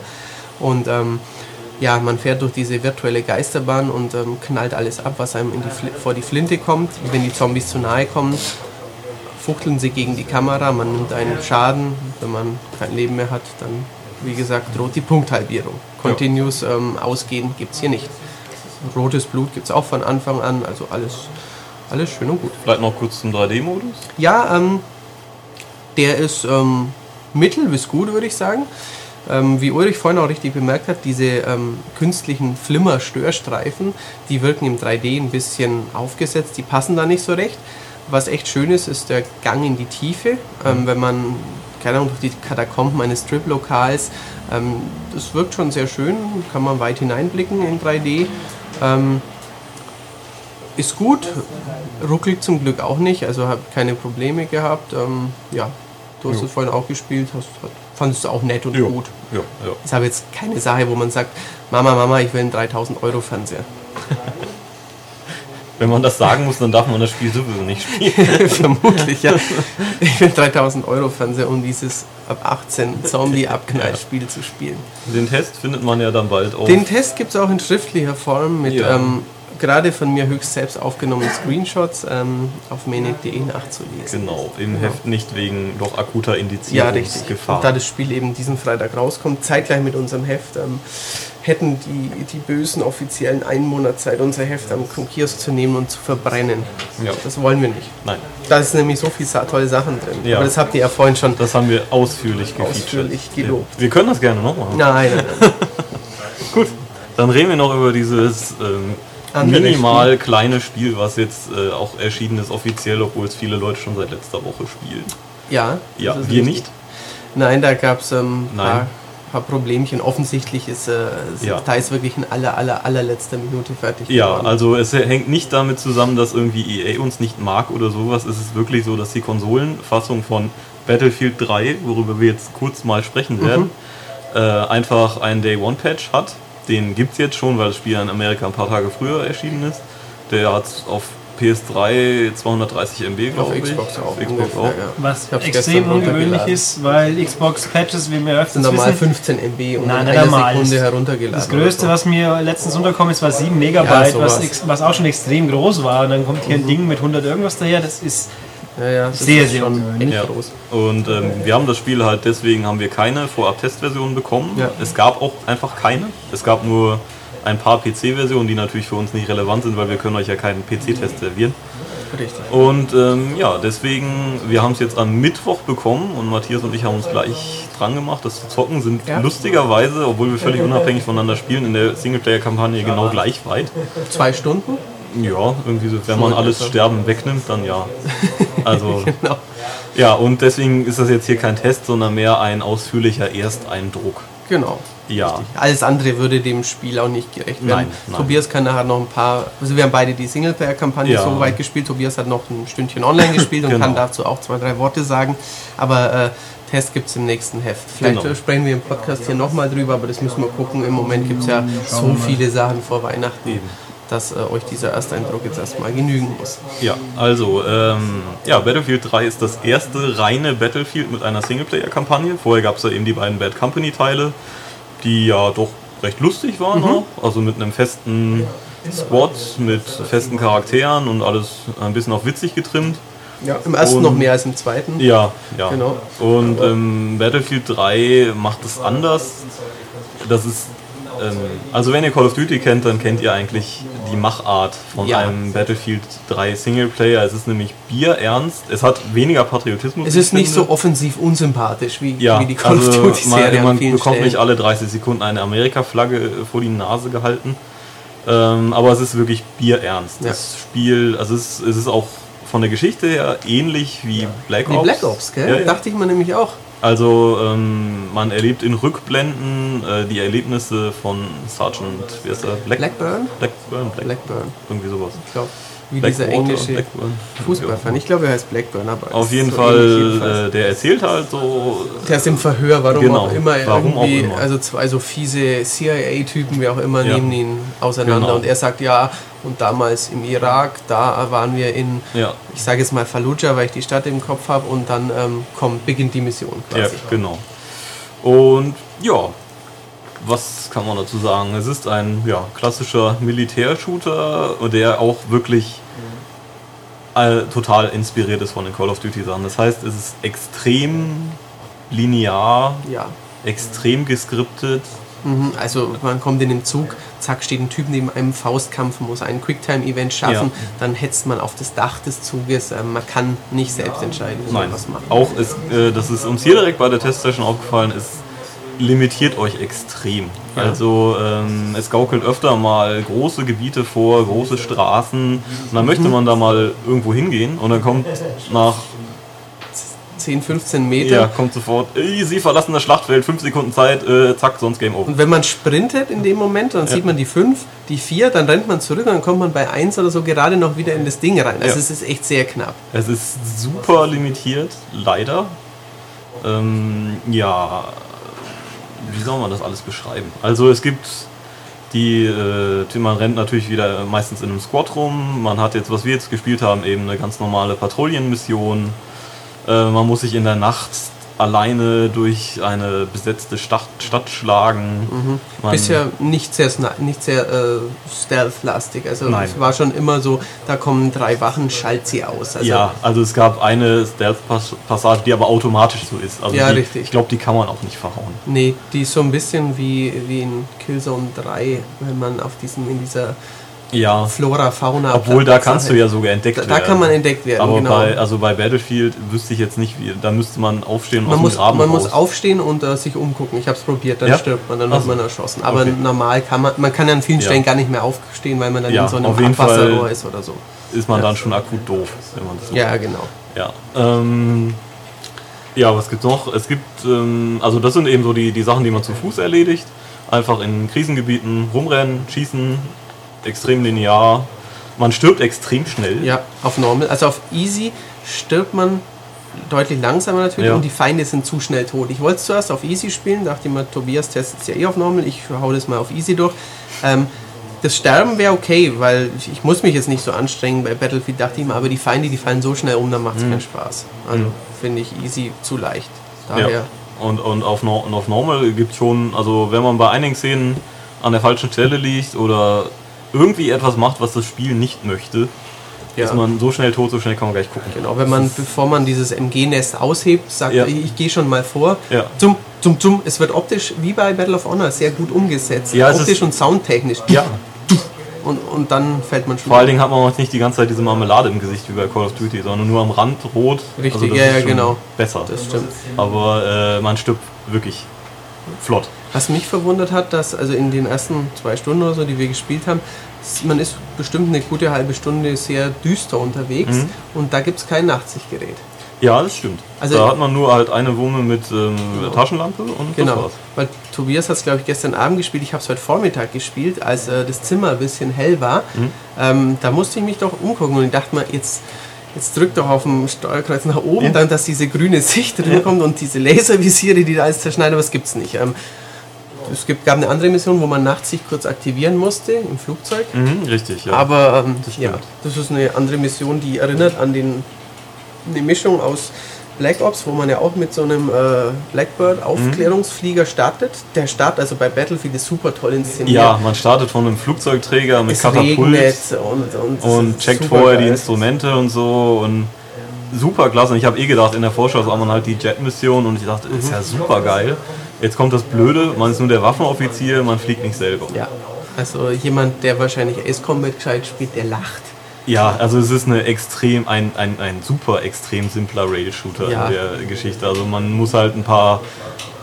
Und ähm, ja, man fährt durch diese virtuelle Geisterbahn und ähm, knallt alles ab, was einem in die vor die Flinte kommt. Wenn die Zombies zu nahe kommen, fuchteln sie gegen die Kamera. Man nimmt einen Schaden. Wenn man kein Leben mehr hat, dann, wie gesagt, droht die Punkthalbierung. Continuous ähm, ausgehen gibt es hier nicht. Rotes Blut gibt es auch von Anfang an, also alles, alles schön und gut. Vielleicht noch kurz zum 3D-Modus. Ja, ähm, der ist ähm, mittel bis gut, würde ich sagen. Ähm, wie Ulrich vorhin auch richtig bemerkt hat, diese ähm, künstlichen Flimmer-Störstreifen, die wirken im 3D ein bisschen aufgesetzt, die passen da nicht so recht. Was echt schön ist, ist der Gang in die Tiefe. Ähm, wenn man, keine Ahnung, durch die Katakomben eines Strip-Lokals, ähm, das wirkt schon sehr schön, kann man weit hineinblicken in 3D. Ähm, ist gut, ruckelt zum Glück auch nicht, also habe keine Probleme gehabt. Ähm, ja, du hast Jo. es vorhin auch gespielt, hast, fandest du auch nett und Jo. gut. Ja, ja. Ist aber jetzt keine Sache, wo man sagt, Mama, Mama, ich will einen 3000 Euro Fernseher. Wenn man das sagen muss, dann darf man das Spiel sowieso nicht spielen. Vermutlich, ja. Ich will 3000 Euro Fernseher, um dieses ab 18 Zombie-Abknallspiel zu spielen. Den Test findet man ja dann bald auf. Den Test gibt es auch in schriftlicher Form mit Ja. ähm, gerade von mir höchst selbst aufgenommenen Screenshots ähm, auf menet.de nachzulesen. Genau, im Heft nicht wegen doch akuter Ja, Indizierungsgefahr. richtig. Und da das Spiel eben diesen Freitag rauskommt, zeitgleich mit unserem Heft, ähm, hätten die, die Bösen offiziellen einen Monat Zeit, unser Heft am Kiosk zu nehmen und zu verbrennen. Ja. Das wollen wir nicht. Nein, Da ist nämlich so viel tolle Sachen drin. Ja. Aber das habt ihr ja vorhin schon. das haben wir ausführlich gefeatured. Ausführlich gelobt. Ja. Wir können das gerne noch machen. Nein, nein, nein. Gut, dann reden wir noch über dieses ähm, minimal kleine Spiel, was jetzt äh, auch erschienen ist offiziell, obwohl es viele Leute schon seit letzter Woche spielen. Ja, Ja, wir richtig. nicht. Nein, da gab es ähm, ein Nein. paar, paar Problemchen. Offensichtlich ist äh, Ja. ist wirklich in aller, aller, allerletzter Minute fertig Ja, geworden. also es hängt nicht damit zusammen, dass irgendwie EA uns nicht mag oder sowas. Es ist wirklich so, dass die Konsolenfassung von Battlefield 3, worüber wir jetzt kurz mal sprechen werden, äh, einfach einen Day-One-Patch hat. Den gibt es jetzt schon, weil das Spiel in Amerika ein paar Tage früher erschienen ist. Der hat auf PS3 230 MB, auf glaube ich. Xbox auch. Auf Xbox auch. Ja. Was Ich hab's extrem ungewöhnlich ist, weil Xbox-Patches, wie wir öfters sind normal wissen, 15 MB und Nein, in einer einmal. Sekunde Das- heruntergeladen. das Größte, was mir letztens unterkommen ist, war 7 Ja, Megabyte, sowas. was, was auch schon extrem groß war. Und dann kommt hier ein Ding mit 100 irgendwas daher. Das ist. Ja, ja, das Sehr, ist sehr schon ungewöhnlich. Ja. groß. Und ähm, wir haben das Spiel halt deswegen haben wir keine Vorab-Testversion bekommen. Ja. Es gab auch einfach keine. Es gab nur ein paar PC-Versionen, die natürlich für uns nicht relevant sind, weil wir können euch ja keinen PC-Test servieren. Richtig. Und ähm, ja, deswegen, wir haben es jetzt am Mittwoch bekommen und Matthias und ich haben uns gleich dran gemacht, das zu zocken, sind Ja. lustigerweise, obwohl wir völlig unabhängig voneinander spielen, in der Singleplayer-Kampagne genau gleich weit. Zwei Stunden? Ja, irgendwie so, wenn man alles. Sterben wegnimmt, dann ja. Also, Genau. ja, und deswegen ist das jetzt hier kein Test, sondern mehr ein ausführlicher Ersteindruck. Genau. Ja. Richtig. Alles andere würde dem Spiel auch nicht gerecht werden. Nein, nein. Tobias kann nachher noch ein paar, also wir haben beide die Singleplayer-Kampagne Ja. so weit gespielt. Tobias hat noch ein Stündchen online gespielt und Genau. kann dazu auch zwei, drei Worte sagen. Aber äh, Test gibt es im nächsten Heft. Vielleicht Genau. sprechen wir im Podcast hier nochmal drüber, aber das müssen wir gucken. Im Moment gibt es ja so viele Sachen vor Weihnachten, Eben. Dass äh, euch dieser Ersteindruck jetzt erstmal genügen muss. Ja, also, ähm, ja, Battlefield 3 ist das erste reine Battlefield mit einer Singleplayer-Kampagne. Vorher gab es ja eben die beiden Bad Company-Teile, die ja doch recht lustig waren auch. Also mit einem festen Squad, mit festen Charakteren und alles ein bisschen auf witzig getrimmt. Ja, Im ersten Und- noch mehr als im zweiten. Ja, ja. Genau. Und ähm, Battlefield 3 macht es anders. Das ist, also wenn ihr Call of Duty kennt, dann kennt ihr eigentlich die Machart von Ja. einem Battlefield 3 Singleplayer. Es ist nämlich bierernst. Es hat weniger Patriotismus. Es ist nicht finde. so offensiv unsympathisch wie, ja, wie die Call of also Duty-Serie man, man bekommt nicht alle 30 Sekunden eine Amerika-Flagge äh, vor die Nase gehalten. Ähm, aber es ist wirklich bierernst. Ja. Das Spiel, also es, es ist auch von der Geschichte her ähnlich wie Black Wie Ops. Black Ops, gell? Dachte ich mir nämlich auch. Also ähm, man erlebt in Rückblenden äh, die Erlebnisse von Sergeant, wie heißt er? Black Blackburn? Blackburn? Black Blackburn, Irgendwie sowas. ich glaube. Wie dieser Blackwater, englische Blackburn. Fußballfan. Ich glaube, er heißt Blackburn, aber Auf jeden so Fall, äh, der erzählt halt so. Der ist im Verhör, warum Genau, auch immer. warum auch immer. Also zwei so fiese CIA-Typen, wie auch immer, Ja. nehmen ihn auseinander. Genau. Und er sagt, ja, und damals im Irak, da waren wir in, Ja, ich sage jetzt mal Fallujah, weil ich die Stadt im Kopf habe. Und dann ähm, kommt, beginnt die Mission ja, quasi. genau. Und ja, was kann man dazu sagen? Es ist ein ja, klassischer Militärshooter, der auch wirklich äh, total inspiriert ist von den Call of Duty Sachen. Das heißt, es ist extrem linear, Ja. extrem geskriptet. Mhm, Also man kommt in den Zug, zack, steht ein Typ neben einem Faustkampf, muss ein Quicktime-Event schaffen, Ja. dann hetzt man auf das Dach des Zuges. Ähm, Man kann nicht selbst entscheiden, man Nein, was macht. auch ist, äh, das ist uns hier direkt bei der Testsession aufgefallen, ist limitiert euch extrem. Ja. Also ähm, es gaukelt öfter mal große Gebiete vor, große Straßen und dann möchte man da mal irgendwo hingehen und dann kommt nach 10, 15 Meter. ja, kommt sofort, "Ey, Sie verlassen das Schlachtfeld, 5 Sekunden Zeit, äh, zack, sonst Game Over. Und wenn man sprintet in dem Moment, dann sieht man die 5, die 4, dann rennt man zurück und dann kommt man bei 1 oder so gerade noch wieder in das Ding rein. Also Ja. es ist echt sehr knapp. Es ist super limitiert, leider. Ähm, ja, wie soll man das alles beschreiben? Also es gibt die, äh, man rennt natürlich wieder meistens in einem Squad rum. Man hat jetzt, was wir jetzt gespielt haben, eben eine ganz normale Patrouillenmission. Äh, man muss sich in der Nacht alleine durch eine besetzte Stadt, Stadt schlagen. Man, Bisher nicht sehr, nicht sehr äh, stealth-lastig. Also Nein. es war schon immer so, da kommen drei Wachen, schalt sie aus. Also ja, also es gab eine Stealth-Passage, die aber automatisch so ist. Also Ja, die, richtig. Ich glaube, die kann man auch nicht verhauen. Nee, die ist so ein bisschen wie, wie in Killzone 3, wenn man auf diesem, in dieser Ja, Flora, Fauna. Obwohl, da kannst du ja sogar entdeckt Da, werden. da kann man entdeckt werden, Aber genau. bei, also bei Battlefield wüsste ich jetzt nicht, wie, da müsste man aufstehen und man aus muss, Graben man raus. muss aufstehen und äh, sich umgucken. Ich habe es probiert, dann Ja? stirbt man, dann wird so. man erschossen. Aber Okay. normal kann man, man kann ja an vielen Ja. Stellen gar nicht mehr aufstehen, weil man dann in so einem Abwasserrohr ist oder so. ist man dann schon akut doof, wenn man das so Ja, genau. Ja, ähm, ja, was gibt's noch? Es gibt, ähm, also das sind eben so die, die Sachen, die man zu Fuß erledigt. Einfach in Krisengebieten rumrennen, schießen, extrem linear. Man stirbt extrem schnell. Ja, auf Normal. Also auf Easy stirbt man deutlich langsamer natürlich Ja. und die Feinde sind zu schnell tot. Ich wollte es zuerst auf Easy spielen, dachte mir, Tobias testet es ja eh auf Normal, ich hau das mal auf Easy durch. Ähm, das Sterben wäre okay, weil ich, muss mich jetzt nicht so anstrengen. Bei Battlefield dachte ich mir, aber die Feinde, die fallen so schnell um, dann macht es keinen Spaß. Also finde ich Easy zu leicht. Daher, Mhm. Ja. Und, und, auf, Nor- und auf Normal gibt schon, also wenn man bei einigen Szenen an der falschen Stelle liegt oder irgendwie etwas macht, was das Spiel nicht möchte, ja. ist man so schnell tot, so schnell kann man gleich gucken. Genau, wenn man, bevor man dieses MG-Nest aushebt, sagt, Ja. ich, ich gehe schon mal vor. Ja. Zum, zum, zum. Es wird optisch, wie bei Battle of Honor, sehr gut umgesetzt. Ja, optisch und soundtechnisch. Ja, Und, und dann fällt man schon vor allen Dingen hat man jetzt nicht die ganze Zeit diese Marmelade im Gesicht wie bei Call of Duty, sondern nur am Rand rot. Also Richtig, das ja, ja, genau. Besser. Das stimmt. Aber äh, man stirbt wirklich flott. Was mich verwundert hat, dass also in den ersten zwei Stunden oder so, die wir gespielt haben, man ist bestimmt eine gute halbe Stunde sehr düster unterwegs Mhm. und da gibt es kein Nachtsichtgerät. Ja, das stimmt. Also- da hat man nur halt eine Wumme mit ähm, Taschenlampe und das Genau. war's. Weil Tobias hat es, glaube ich, gestern Abend gespielt. Ich habe es heute Vormittag gespielt, als äh, das Zimmer ein bisschen hell war. Mhm. Ähm, da musste ich mich doch umgucken und ich dachte mir, jetzt, jetzt drück doch auf dem Steuerkreuz nach oben, Ja. dann, dass diese grüne Sicht drin kommt und diese Laservisiere, die da alles zerschneiden, aber das gibt es nicht. Ähm, es gibt, gab eine andere Mission, wo man nachts sich kurz aktivieren musste im Flugzeug. Mhm, richtig, ja. Aber ähm, Das ja, das ist eine andere Mission, die erinnert an den, eine Mischung aus Black Ops, wo man ja auch mit so einem äh, Blackbird-Aufklärungsflieger startet. Der Start also bei Battlefield ist super toll inszeniert. ja, man startet von einem Flugzeugträger mit es Katapult und, und, und checkt vorher die geil. Instrumente und so und super klasse. Und ich habe eh gedacht, in der Vorschau sah man halt die Jet-Mission und ich dachte, ist ja super geil. Jetzt kommt das Blöde, man ist nur der Waffenoffizier, man fliegt nicht selber. Ja, also jemand, der wahrscheinlich Ace Combat gescheit spielt, der lacht. Ja, also es ist eine extrem, ein, ein, ein super extrem simpler Rail-Shooter Ja. in der Geschichte. Also man muss halt ein paar,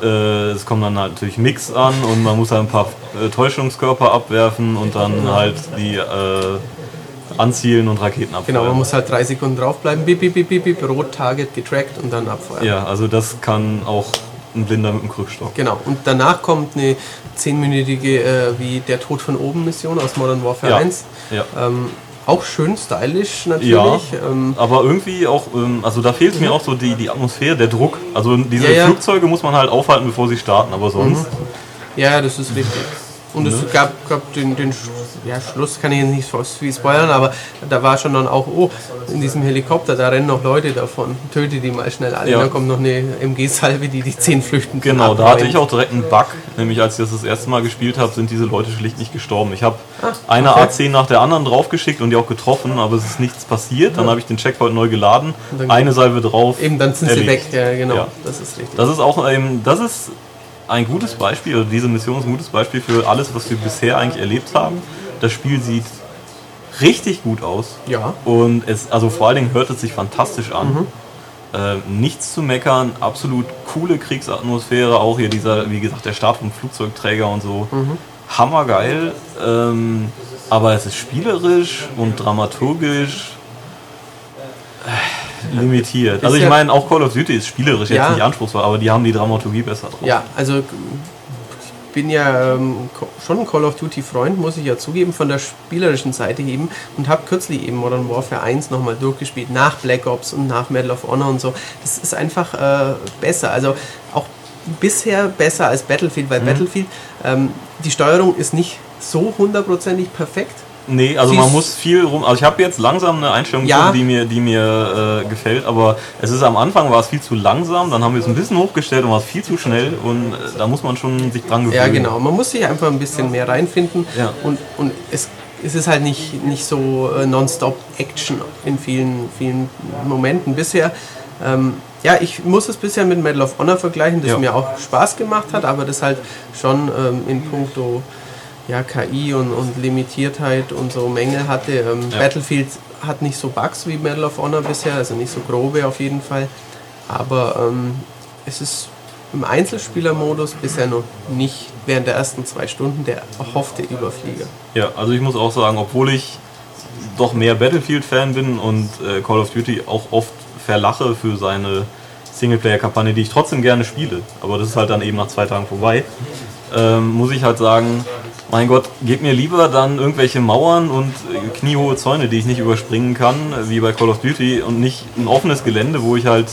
äh, es kommen dann halt natürlich Mix an und man muss halt ein paar äh, Täuschungskörper abwerfen und dann halt die äh, anzielen und Raketen abfeuern. Genau, man muss halt drei Sekunden draufbleiben, bip, bip, bip, bip, bip, rot, Target getrackt und dann abfeuern. Ja, also das kann auch ein Blinder mit dem Krückstock. Genau, und danach kommt eine zehnminütige äh, wie der Tod von oben Mission aus Modern Warfare Ja. 1. Ja. Ähm, auch schön stylisch natürlich. Ja, Ähm, aber irgendwie auch, ähm, also da fehlt mir auch so die, die Atmosphäre, der Druck. Also diese Ja. Flugzeuge muss man halt aufhalten, bevor sie starten, aber sonst. ja, das ist richtig. Und es gab, gab den, den ja, Schluss, kann ich jetzt nicht so viel spoilern, aber da war schon dann auch, oh, in diesem Helikopter, da rennen noch Leute davon. Töte die mal schnell alle. Ja. Dann kommt noch eine MG-Salve, die die zehn flüchten kann. Genau, da hatte ich auch direkt einen Bug, nämlich als ich das das erste Mal gespielt habe, sind diese Leute schlicht nicht gestorben. Ich habe eine okay. A10 nach der anderen draufgeschickt und die auch getroffen, aber es ist nichts passiert. Dann habe ich den Checkpoint neu geladen, eine Salve drauf. Eben, dann sind sie weg. erledigt. Ja, genau, Ja. das ist richtig. Das ist auch ähm, das ist ein gutes Beispiel, oder diese Mission ist ein gutes Beispiel für alles, was wir bisher eigentlich erlebt haben. Das Spiel sieht richtig gut aus. Ja. Und es, also vor allen Dingen hört es sich fantastisch an. Ähm, nichts zu meckern, absolut coole Kriegsatmosphäre, auch hier dieser, wie gesagt, der Start vom Flugzeugträger und so. Hammergeil. Ähm, aber es ist spielerisch und dramaturgisch äh, limitiert. Also ich meine, auch Call of Duty ist spielerisch Ja. jetzt nicht anspruchsvoll, aber die haben die Dramaturgie besser drauf. Ja, also bin ja ähm, schon ein Call of Duty Freund, muss ich ja zugeben, von der spielerischen Seite eben und habe kürzlich eben Modern Warfare 1 nochmal durchgespielt, nach Black Ops und nach Medal of Honor und so. Das ist einfach äh, besser, also auch bisher besser als Battlefield, Mhm. weil Battlefield, ähm, die Steuerung ist nicht so hundertprozentig perfekt. Nee, also Sie man muss viel rum. Also ich habe jetzt langsam eine Einstellung Ja. gefunden, die mir, die mir äh, gefällt, aber es ist am Anfang war es viel zu langsam, dann haben wir es ein bisschen hochgestellt und war es viel zu schnell und äh, da muss man schon sich dran gewöhnen. Ja, genau. Man muss sich einfach ein bisschen mehr reinfinden. Ja. Und, und es, es ist halt nicht, nicht so äh, nonstop Action in vielen, vielen Momenten bisher. Ähm, ja, ich muss es bisher mit Medal of Honor vergleichen, das Ja. mir auch Spaß gemacht hat, aber das halt schon ähm, in puncto ja, KI und, und Limitiertheit und so Mängel hatte. Ähm, Ja. Battlefield hat nicht so Bugs wie Medal of Honor bisher, also nicht so grobe auf jeden Fall. Aber ähm, es ist im Einzelspielermodus bisher noch nicht während der ersten zwei Stunden der erhoffte Überflieger. Ja, also ich muss auch sagen, obwohl ich doch mehr Battlefield-Fan bin und äh, Call of Duty auch oft verlache für seine Singleplayer-Kampagne, die ich trotzdem gerne spiele, aber das ist halt dann eben nach zwei Tagen vorbei, ähm, muss ich halt sagen, mein Gott, gebt mir lieber dann irgendwelche Mauern und äh, kniehohe Zäune, die ich nicht überspringen kann, wie bei Call of Duty, und nicht ein offenes Gelände, wo ich halt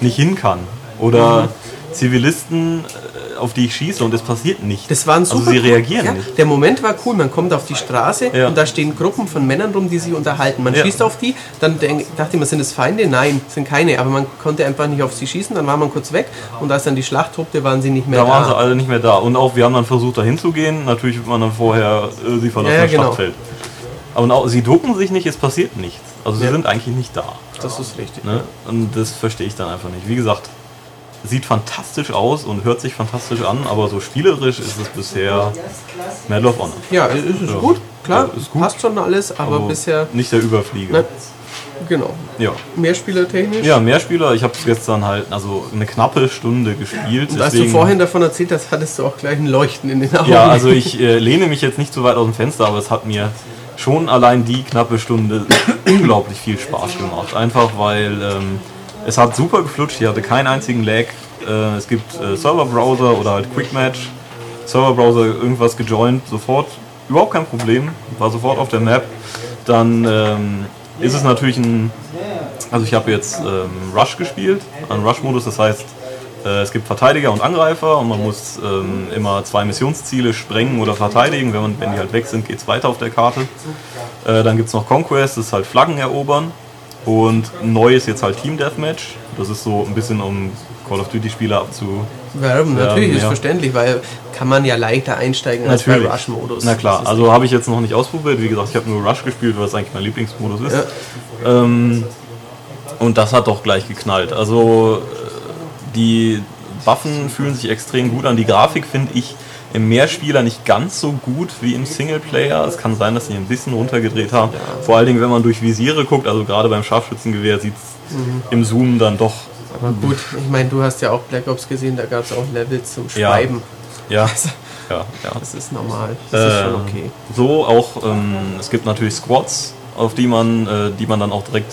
nicht hin kann. Oder Zivilisten, äh, auf die ich schieße und es passiert nichts. Das waren super. Also sie reagieren ja, nicht. Der Moment war cool. Man kommt auf die Straße Ja. und da stehen Gruppen von Männern rum, die sich unterhalten. Man Ja. schießt auf die, dann denk, dachte man, sind es Feinde? Nein, sind keine. Aber man konnte einfach nicht auf sie schießen. Dann war man kurz weg und als dann die Schlacht tobte, waren sie nicht mehr Da da. waren sie alle nicht mehr da. Und auch wir haben dann versucht, da hinzugehen. Natürlich wird man dann vorher äh, sie verlassen Ja, genau. Schlachtfeld. Aber auch, sie ducken sich nicht, es passiert nichts. Also sie sind eigentlich nicht da. Das ist richtig. Ne? Und das verstehe ich dann einfach nicht. Wie gesagt, sieht fantastisch aus und hört sich fantastisch an, aber so spielerisch ist es bisher Medal of Honor. Ja, es ist Ja. gut, klar, Ja, ist gut. passt schon alles, aber Also bisher, Nicht der Überflieger. ne, genau. Ja. Mehrspielertechnisch. ja, mehr Spieler. Ich habe es gestern halt also eine knappe Stunde gespielt. Und als du vorhin davon erzählt hast, hattest du auch gleich ein Leuchten in den Augen. Ja, also ich äh, lehne mich jetzt nicht zu weit aus dem Fenster, aber es hat mir schon allein die knappe Stunde unglaublich viel Spaß gemacht. Einfach weil ähm, es hat super geflutscht, ich hatte keinen einzigen Lag. Äh, es gibt äh, Server-Browser oder halt Quick-Match. Server-Browser irgendwas gejoint, sofort, überhaupt kein Problem, war sofort auf der Map. Dann ähm, ist es natürlich ein, also ich habe jetzt ähm, Rush gespielt, einen Rush-Modus, das heißt, äh, es gibt Verteidiger und Angreifer und man muss ähm, immer zwei Missionsziele sprengen oder verteidigen. Wenn, man, wenn die halt weg sind, geht es weiter auf der Karte. Äh, dann gibt es noch Conquest, das ist halt Flaggen erobern. Und neu ist jetzt halt Team Deathmatch. Das ist so ein bisschen um Call of Duty Spieler abzu. Werben, Ja, natürlich, ist ja. verständlich, weil kann man ja leichter einsteigen als bei Rush-Modus. Na klar, ist also habe ich jetzt noch nicht ausprobiert. Wie gesagt, ich habe nur Rush gespielt, weil es eigentlich mein Lieblingsmodus ist. Ähm, und das hat doch gleich geknallt. Also äh, die Waffen fühlen sich extrem gut an. Die Grafik finde ich im Mehrspieler nicht ganz so gut wie im Singleplayer. Es kann sein, dass sie ein bisschen runtergedreht haben. Vor allen Dingen, wenn man durch Visiere guckt, also gerade beim Scharfschützengewehr sieht es Mhm. im Zoom dann doch. Aber gut, ich meine, du hast ja auch Black Ops gesehen, da gab es auch Levels zum Ja. Schreiben. Ja, ja, ja. Das ist normal. Das ist schon Äh, okay. So auch, ähm, es gibt natürlich Squads, auf die man, äh, die man dann auch direkt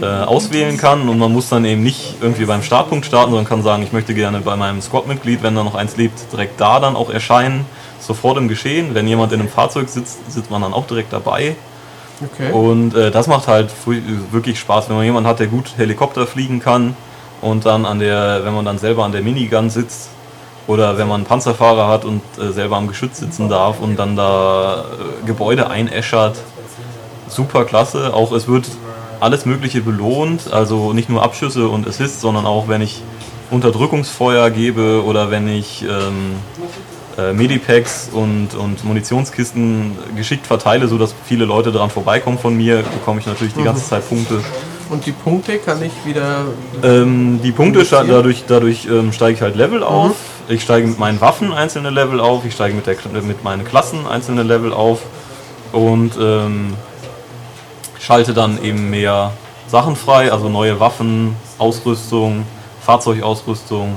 äh, auswählen kann und man muss dann eben nicht irgendwie beim Startpunkt starten, sondern kann sagen, ich möchte gerne bei meinem Squad-Mitglied, wenn da noch eins lebt, direkt da dann auch erscheinen, sofort im Geschehen. Wenn jemand in einem Fahrzeug sitzt, sitzt man dann auch direkt dabei. Okay. Und äh, das macht halt wirklich Spaß, wenn man jemanden hat, der gut Helikopter fliegen kann und dann an der, wenn man dann selber an der Minigun sitzt oder wenn man einen Panzerfahrer hat und äh, selber am Geschütz sitzen darf und dann da äh, Gebäude einäschert. Super klasse. Auch es wird alles Mögliche belohnt, also nicht nur Abschüsse und Assists, sondern auch wenn ich Unterdrückungsfeuer gebe oder wenn ich ähm, äh, Medipacks und, und Munitionskisten geschickt verteile, sodass viele Leute daran vorbeikommen von mir, bekomme ich natürlich die ganze Zeit Punkte. Und die Punkte kann ich wieder. Ähm, die Punkte, dadurch, dadurch ähm, steige ich halt Level auf. Ich steige mit meinen Waffen einzelne Level auf. Ich steige mit, der, mit meinen Klassen einzelne Level auf. Und ähm, schalte dann eben mehr Sachen frei, also neue Waffen, Ausrüstung, Fahrzeugausrüstung,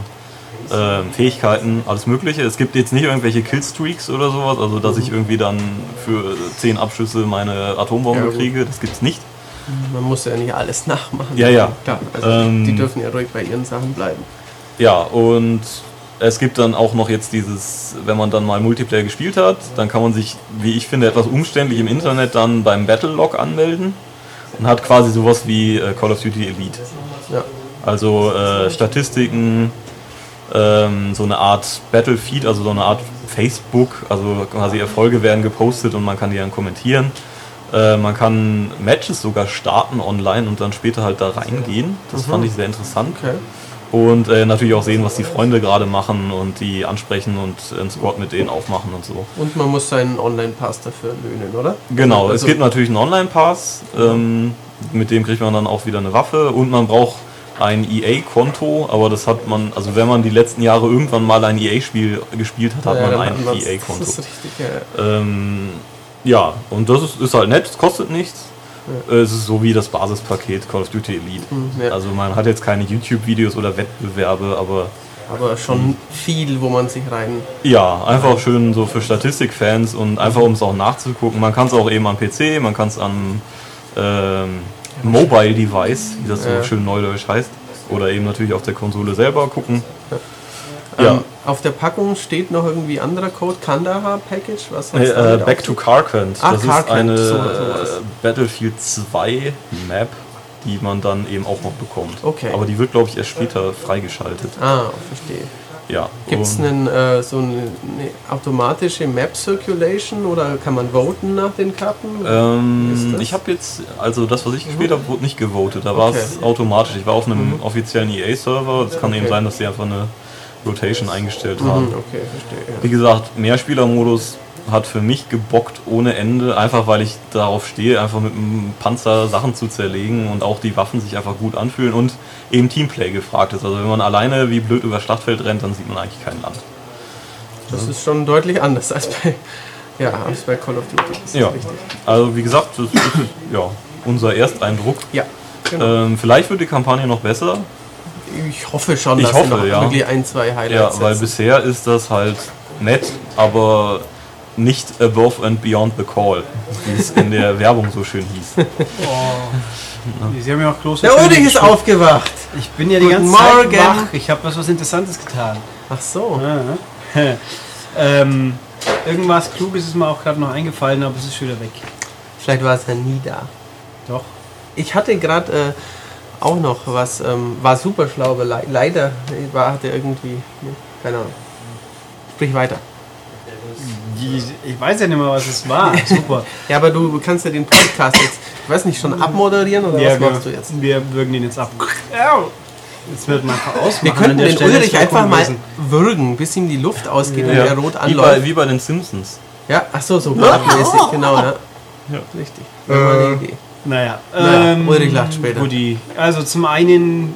ähm, Fähigkeiten, alles Mögliche. Es gibt jetzt nicht irgendwelche Killstreaks oder sowas, also dass ich irgendwie dann für 10 Abschüsse meine Atombombe Ja, kriege, das gibt's nicht. Man muss ja nicht alles nachmachen. Ja, ja. Klar, also Ähm, die dürfen ja ruhig bei ihren Sachen bleiben. Ja, und es gibt dann auch noch jetzt dieses, wenn man dann mal Multiplayer gespielt hat, dann kann man sich, wie ich finde, etwas umständlich im Internet dann beim Battlelog anmelden und hat quasi sowas wie äh, Call of Duty Elite. Ja. Also äh, Statistiken, ähm, so eine Art Battlefeed, also so eine Art Facebook, also quasi Erfolge werden gepostet und man kann die dann kommentieren. Äh, man kann Matches sogar starten online und dann später halt da reingehen. Das fand ich sehr interessant. Okay. Und äh, natürlich auch sehen, was die Freunde gerade machen und die ansprechen und einen Squad mit denen aufmachen und so. Und man muss seinen Online-Pass dafür löhnen, oder? Genau, Also- es gibt natürlich einen Online-Pass, ähm, mit dem kriegt man dann auch wieder eine Waffe und man braucht ein EA-Konto, aber das hat man, also wenn man die letzten Jahre irgendwann mal ein EA-Spiel gespielt hat, hat Ja, man ein. EA-Konto. Das ist richtig, ja. Ähm, ja, und das ist, ist halt nett, es kostet nichts. Äh, Es ist so wie das Basispaket Call of Duty Elite. Hm, ja. Also man hat jetzt keine YouTube-Videos oder Wettbewerbe, aber Aber schon viel, wo man sich rein. Ja, einfach schön so für Statistikfans und einfach um es auch nachzugucken. Man kann es auch eben am PC, man kann es am ähm, Mobile Device, wie das so Ja. schön neudeutsch heißt, oder eben natürlich auf der Konsole selber gucken. Ja. Ähm, auf der Packung steht noch irgendwie anderer Code, Kandahar Package. Was Äh, hat's äh, Back auf to? Carcant. Ah, das ist Carcant, eine so- äh, Battlefield 2 Map, die man dann eben auch noch bekommt. Okay. Aber die wird, glaube ich, erst später freigeschaltet. Ah, verstehe. Ja. Gibt es äh, so eine, eine automatische Map Circulation oder kann man voten nach den Karten? Ist Ähm, ich habe jetzt, also das, was ich gespielt habe, wurde nicht gewotet. Da war es Okay. automatisch. Ich war auf einem offiziellen EA-Server. Es kann eben Okay. sein, dass sie einfach eine Rotation eingestellt haben. Hm, okay, verstehe. Wie gesagt, Mehrspielermodus hat für mich gebockt ohne Ende, einfach weil ich darauf stehe, einfach mit einem Panzer Sachen zu zerlegen und auch die Waffen sich einfach gut anfühlen und eben Teamplay gefragt ist. Also wenn man alleine wie blöd über das Schlachtfeld rennt, dann sieht man eigentlich kein Land. Das ist schon deutlich anders als bei, ja, als bei Call of Duty. Ja, richtig. also wie gesagt, das ist ja, unser Ersteindruck. Ja, genau. Ähm, vielleicht wird die Kampagne noch besser, ich hoffe schon, ich dass hoffe, sie noch ja. wirklich ein, zwei Ja, Highlights weil setzen. bisher ist das halt nett, aber nicht Above and Beyond the Call, wie es in der Werbung so schön hieß. Sie haben ja auch große Der Ulrich ist aufgewacht. Ich bin ja die Guten ganze Zeit Morgen. wach. Ich habe was, was Interessantes getan. Ach so. Ja. ähm, irgendwas Kluges ist mir auch gerade noch eingefallen, aber es ist schon wieder weg. Vielleicht war es ja nie da. Doch. Ich hatte gerade äh, auch noch was, ähm, war super schlau, aber le leider war, hatte irgendwie, ne, keine Ahnung. Sprich weiter. Die, ich weiß ja nicht mehr, was es war. Super. Ja, aber du kannst ja den Podcast jetzt, ich weiß nicht, schon abmoderieren oder was wir, machst du jetzt? wir würgen den jetzt ab. Jetzt wird man einfach ausmachen. Wir könnten den Stelle. Ulrich einfach mal Kundenwesen. würgen, bis ihm die Luft ausgeht und Ja, er rot wie, bei, anläuft. wie bei den Simpsons. Ja, ach so, so bratmäßig, genau, ja. Ja. Richtig. Das war eine Idee. Naja, Naja, Ulrich lacht später. Guti. Also zum einen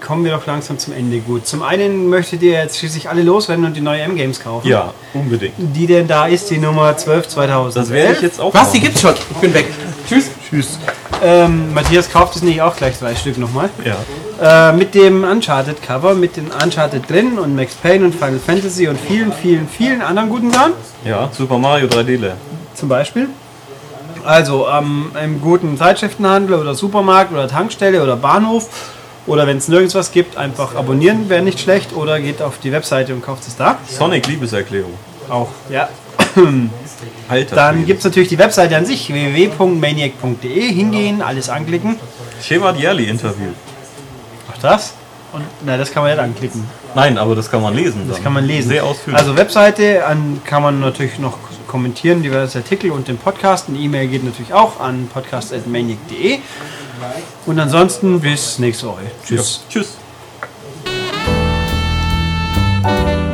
kommen wir doch langsam zum Ende. Gut. Zum einen möchtet ihr jetzt schließlich alle losrennen und die neue M-Games kaufen. Ja, unbedingt. Die denn da ist, die Nummer 12 2000. Das werde ich jetzt auch Was, die gibt's schon? Ich bin weg. Tschüss. Tschüss. Ähm, Matthias kauft es nicht auch gleich drei Stück nochmal. Ja. Äh, mit dem Uncharted-Cover, mit den Uncharted drin und Max Payne und Final Fantasy und vielen, vielen, vielen anderen guten Sachen. ja, Super Mario 3D Land. Zum Beispiel. Also am einem guten Zeitschriftenhandel oder Supermarkt oder Tankstelle oder Bahnhof. Oder wenn es nirgends was gibt, einfach abonnieren wäre nicht schlecht. Oder geht auf die Webseite und kauft es da. Sonic Liebeserklärung. Auch. Ja. Alter. Dann gibt es natürlich die Webseite an sich, www.maniac.de. Hingehen, alles anklicken. Sheva Yearly Interview. Auch das. Und na, das kann man nicht anklicken. Nein, aber das kann man lesen. Das kann man lesen. Sehr ausführlich. Also Webseite an, kann man natürlich noch kommentieren über das Artikel und den Podcast. Eine E-Mail geht natürlich auch an podcast.maniac.de. Und ansonsten bis nächste Woche. Tschüss. Ja. Tschüss.